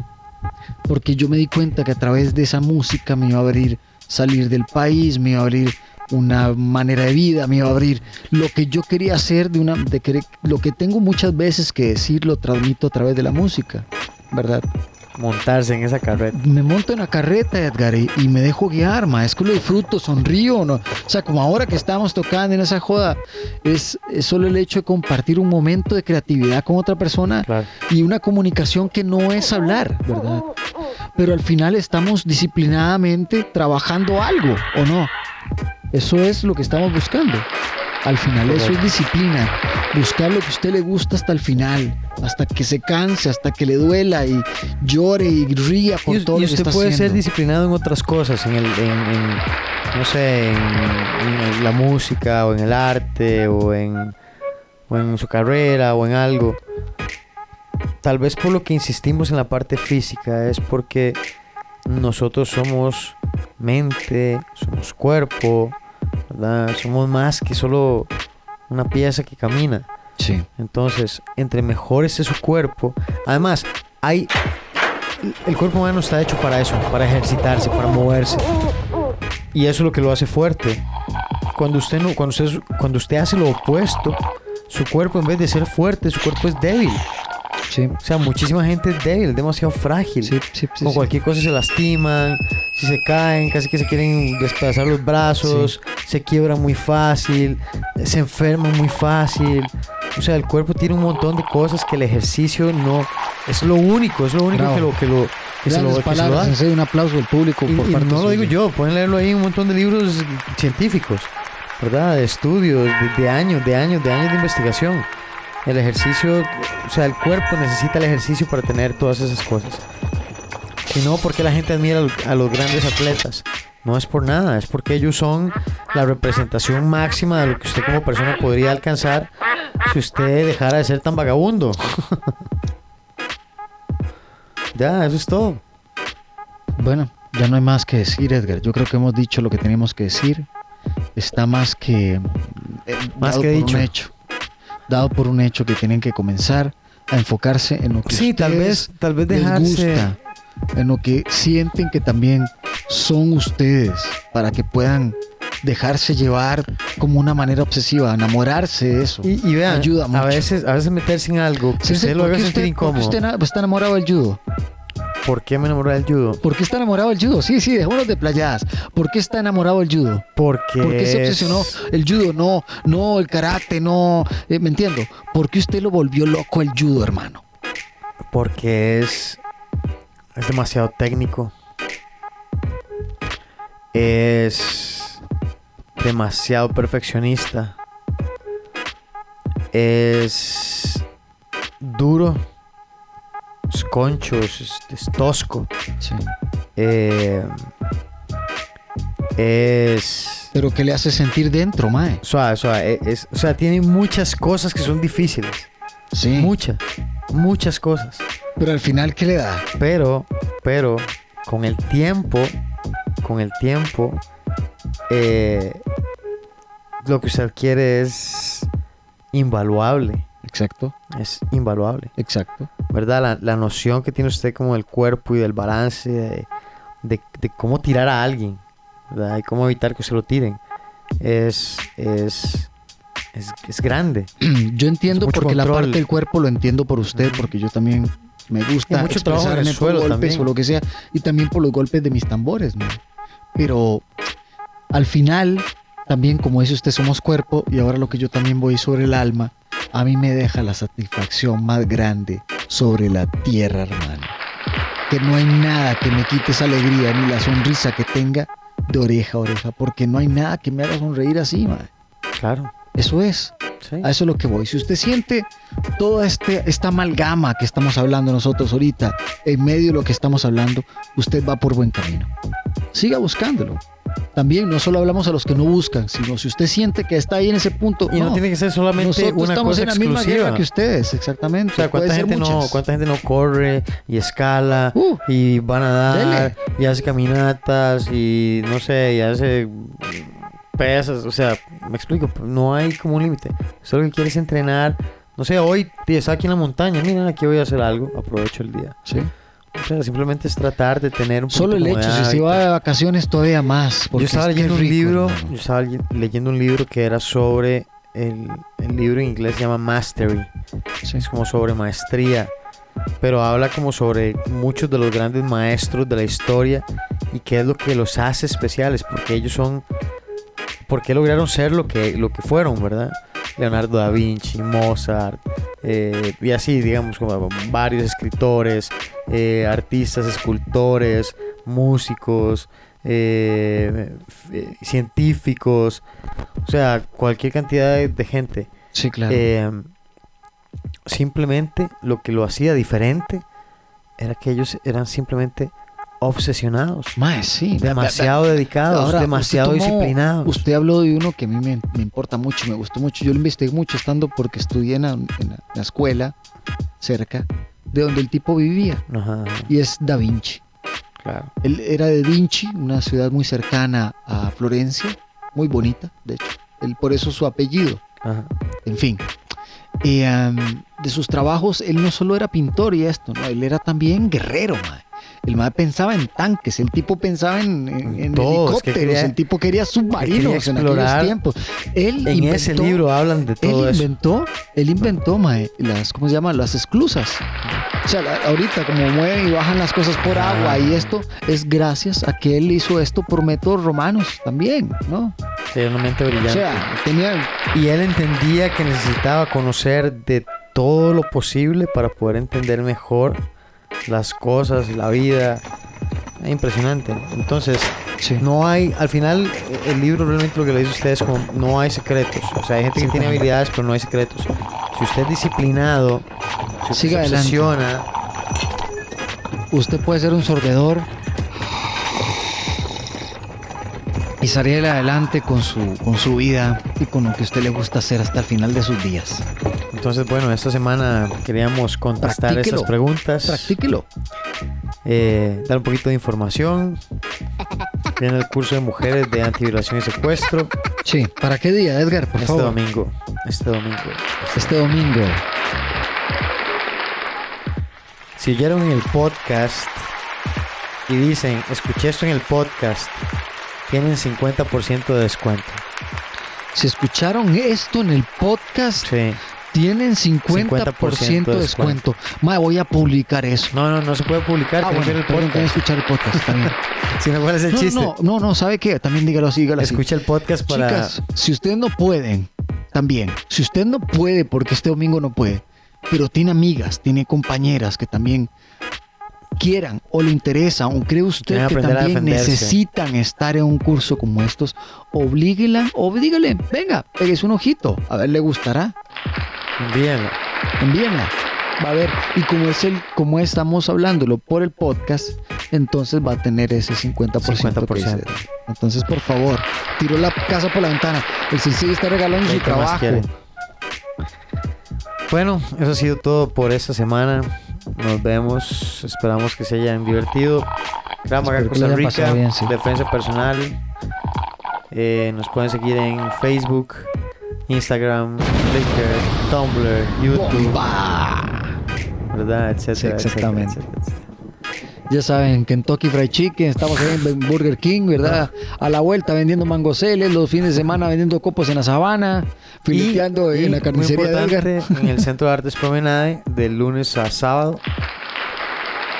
porque yo me di cuenta que a través de esa música me iba a abrir salir del país, me iba a abrir una manera de vida, me iba a abrir lo que yo quería hacer, de una, de que, lo que tengo muchas veces que decir, lo transmito a través de la música, ¿verdad? Montarse en esa carreta. Me monto en la carreta, Edgar, y, y me dejo guiar, ma. Es que lo disfruto, sonrío, ¿no? O sea, como ahora que estamos tocando en esa joda, es, es solo el hecho de compartir un momento de creatividad con otra persona Claro. y una comunicación que no es hablar, ¿verdad? Pero al final estamos disciplinadamente trabajando algo, ¿o no? Eso es lo que estamos buscando. Al final eso es disciplina. Buscar lo que a usted le gusta hasta el final. Hasta que se canse, hasta que le duela y llore y ría por Y, todo y lo que usted está puede ser haciendo. disciplinado en otras cosas, en el, en, en, no sé, en, en la música o en el arte o en, o en su carrera o en algo. Tal vez por lo que insistimos en la parte física es porque nosotros somos mente, somos cuerpo, ¿verdad? Somos más que solo una pieza que camina. Sí. Entonces, entre mejor esté su cuerpo, además, hay el cuerpo humano está hecho para eso, para ejercitarse, para moverse. Y eso es lo que lo hace fuerte. Cuando usted no, cuando usted, cuando usted hace lo opuesto, su cuerpo en vez de ser fuerte, su cuerpo es débil. Sí. O sea, muchísima gente es débil, es demasiado frágil. Sí, sí, sí, Con sí. cualquier cosa se lastiman, si se caen, casi que se quieren despedazar los brazos, se quiebran muy fácil, se enferman muy fácil. O sea, el cuerpo tiene un montón de cosas que el ejercicio no es lo único, es lo único Bravo. que lo que lo que se lo, Grandes que se lo palabras, da. un aplauso del público Y, por y parte no lo digo yo, pueden leerlo ahí en un montón de libros científicos, ¿verdad? De estudios, de, de años, de años, de años de investigación. El ejercicio, o sea, el cuerpo necesita el ejercicio para tener todas esas cosas. Si no, ¿por qué la gente admira a los- grandes atletas? No es por nada, es porque ellos son la representación máxima de lo que usted como persona podría alcanzar si usted dejara de ser tan vagabundo. (laughs) ya, eso es todo. Bueno, ya no hay más que decir, Edgar. Yo creo que hemos dicho lo que teníamos que decir. Está más que eh, Más que dicho. un hecho. Dado por un hecho que tienen que comenzar a enfocarse en lo que Sí, tal vez, tal vez les dejarse. gusta, en lo que sienten que también son ustedes, para que puedan dejarse llevar como una manera obsesiva, enamorarse de eso. Y, y vean, Ayuda a veces, a veces meterse en algo que Sí, sí, usted lo ¿por haga sentir usted- incómodo. usted está enamorado del judo? ¿Por qué me enamoré del judo? ¿Por qué está enamorado del judo? Sí, sí, dejémonos de playadas. ¿Por qué está enamorado del judo? Porque ¿Por qué se es- obsesionó? El judo, no, no, el karate, no. Eh, ¿Me entiendo? ¿Por qué usted lo volvió loco el judo, hermano? Porque es. Es demasiado técnico. Es. Demasiado perfeccionista. Es. Duro. Es concho, es, es- tosco. Sí. Eh, es. Pero ¿qué le hace sentir dentro, mae? Suave, suave. e- es- o sea, tiene muchas cosas que son difíciles. Sí. Muchas. Muchas cosas. Pero al final, ¿qué le da? Pero, pero, con el tiempo, con el tiempo, eh, lo que usted quiere es invaluable. Exacto, Es invaluable. exacto. ¿Verdad? La, la noción que tiene usted como del cuerpo y del balance, de, de- de cómo tirar a alguien, ¿verdad? Y cómo evitar que se lo tiren, es, es, es, es grande. (clears throat) Yo entiendo porque la control. parte del cuerpo lo entiendo por usted, porque yo también me gusta mucho en el expresarme por suelo golpes también. o lo que sea, y también por los golpes de mis tambores, mae. Pero al final, también como dice usted, somos cuerpo, y ahora lo que yo también voy sobre el alma, a mí me deja la satisfacción más grande sobre la tierra, hermano. Que no hay nada que me quite esa alegría ni la sonrisa que tenga de oreja a oreja, porque no hay nada que me haga sonreír así, mae. Claro. Eso es. Sí. A eso es lo que voy. Si usted siente toda este, esta amalgama que estamos hablando nosotros ahorita, en medio de lo que estamos hablando, usted va por buen camino. Siga buscándolo. También no solo hablamos a los que no buscan, sino si usted siente que está ahí en ese punto. Y no, tiene que ser solamente nosotros una estamos cosa en la misma exclusiva. guerra que ustedes, exactamente. O sea, ¿cuánta gente, no. ¿cuánta gente no corre y escala Uh, y va a nadar dele. y hace caminatas y no sé, y hace pesas? O sea, me explico, no hay como un límite. Usted lo que quiere es entrenar. No sé, hoy está aquí en la montaña, mira, aquí voy a hacer algo, aprovecho el día. sí. O sea, simplemente es tratar de tener un Solo el hecho, si se va de vacaciones todavía más. Yo porque estaba es leyendo un libro, hermano. yo estaba le- leyendo un libro que era sobre el, el libro en inglés se llama Mastery, Sí. es como sobre maestría, pero habla como sobre muchos de los grandes maestros de la historia y qué es lo que los hace especiales, porque ellos son, por qué lograron ser lo que, lo que fueron, ¿verdad? Leonardo da Vinci, Mozart, eh, y así, digamos, como varios escritores, eh, artistas, escultores, músicos, eh, f- científicos, o sea, cualquier cantidad de, de gente. Sí, claro. Eh, simplemente lo que lo hacía diferente era que ellos eran simplemente obsesionados, Mae, sí. demasiado dedicados, Ahora, demasiado tomó- disciplinados. Usted habló de uno que a mí me, me importa mucho, me gustó mucho. Yo lo investigué mucho estando porque estudié en la, en escuela cerca de donde el tipo vivía Ajá, y es Da Vinci. claro. Él era de Vinci, una ciudad muy cercana a Florencia, muy bonita, de hecho. Él, por eso su apellido. Ajá. En fin. Y, am, de sus trabajos, él no solo era pintor y esto, ¿no? Él era también guerrero, mae. El mae pensaba en tanques, el tipo pensaba en, en- en Todo, es que helicópteros, quería- el tipo quería submarinos en aquellos tiempos. Él En ese inventó- libro hablan de todo él eso. inventó, él inventó, mae, las, ¿cómo se llama? Las esclusas. O sea, la- ahorita como mueven y bajan las cosas por Ah. agua y esto es gracias a que él hizo esto por métodos romanos también, ¿no? Era una mente O brillante. sea, tenía y él entendía que necesitaba conocer de todo lo posible para poder entender mejor las cosas, la vida. Es impresionante. Entonces, Sí. no hay, al final, el libro realmente lo que le dice a ustedes es como, no hay secretos. O sea, hay gente que tiene habilidades, pero no hay secretos. Si usted es disciplinado, si usted Siga se obsesiona, Usted puede ser un sordedor y salir adelante con su, con su vida y con lo que a usted le gusta hacer hasta el final de sus días. entonces, bueno, esta semana queríamos contestar esas preguntas. Practíquelo. eh, dar un poquito de información. Viene el curso de mujeres de antiviolación y secuestro. Sí. ¿Para qué día, Edgar? Por Este favor. domingo. Este domingo. Este domingo. Si oyeron el podcast y dicen, escuché esto en el podcast, tienen 50% de descuento. Si escucharon esto en el podcast, Sí. tienen 50%, 50% de descuento. Ma, voy a publicar eso. No, no, no se puede publicar. Ah, bueno, el tienen que podcast. escuchar el podcast también. (laughs) Si no, ¿cuál es el No, chiste? no, no, no, ¿sabe qué? También dígalo así, dígalo así. Escucha el podcast para... Chicas, si ustedes no pueden, también, si usted no puede porque este domingo no puede, pero tiene amigas, tiene compañeras que también quieran o le interesa o cree usted que también necesitan estar en un curso como estos, oblíguela o dígale, venga, pegues un ojito, a ver, le gustará, Envíenlo. envíenla. Va a ver, y como es el, como estamos hablándolo por el podcast, entonces va a tener ese 50%. que 50%. dice. Entonces, por favor, tiró la casa por la ventana. El sencillo está regalando su ¿Qué más trabajo. Bueno, eso ha sido todo por esta semana. Nos vemos. Esperamos que se hayan divertido. Krav Maga Espero que Costa Rica, pasado bien, sí. defensa personal. Eh, nos pueden seguir en Facebook, Instagram, Flickr, Tumblr, YouTube, ¡Bomba! ¿verdad? Etcétera, Sí, exactamente. etcétera, etcétera. Ya saben, Kentucky Fried Chicken, estamos ahí en Burger King, ¿verdad? A la vuelta vendiendo mangoceles, los fines de semana vendiendo copos en la sabana, fileteando en la carnicería de Edgar. en el Centro de Artes Promenade, de lunes a sábado,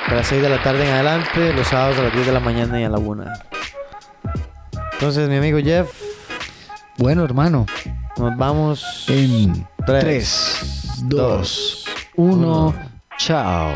a las 6 de la tarde en adelante, los sábados a las 10 de la mañana y a la 1. Entonces, mi amigo Jeff, Bueno, hermano, nos vamos en Tres, 3, 2, dos, 1, uno. chao.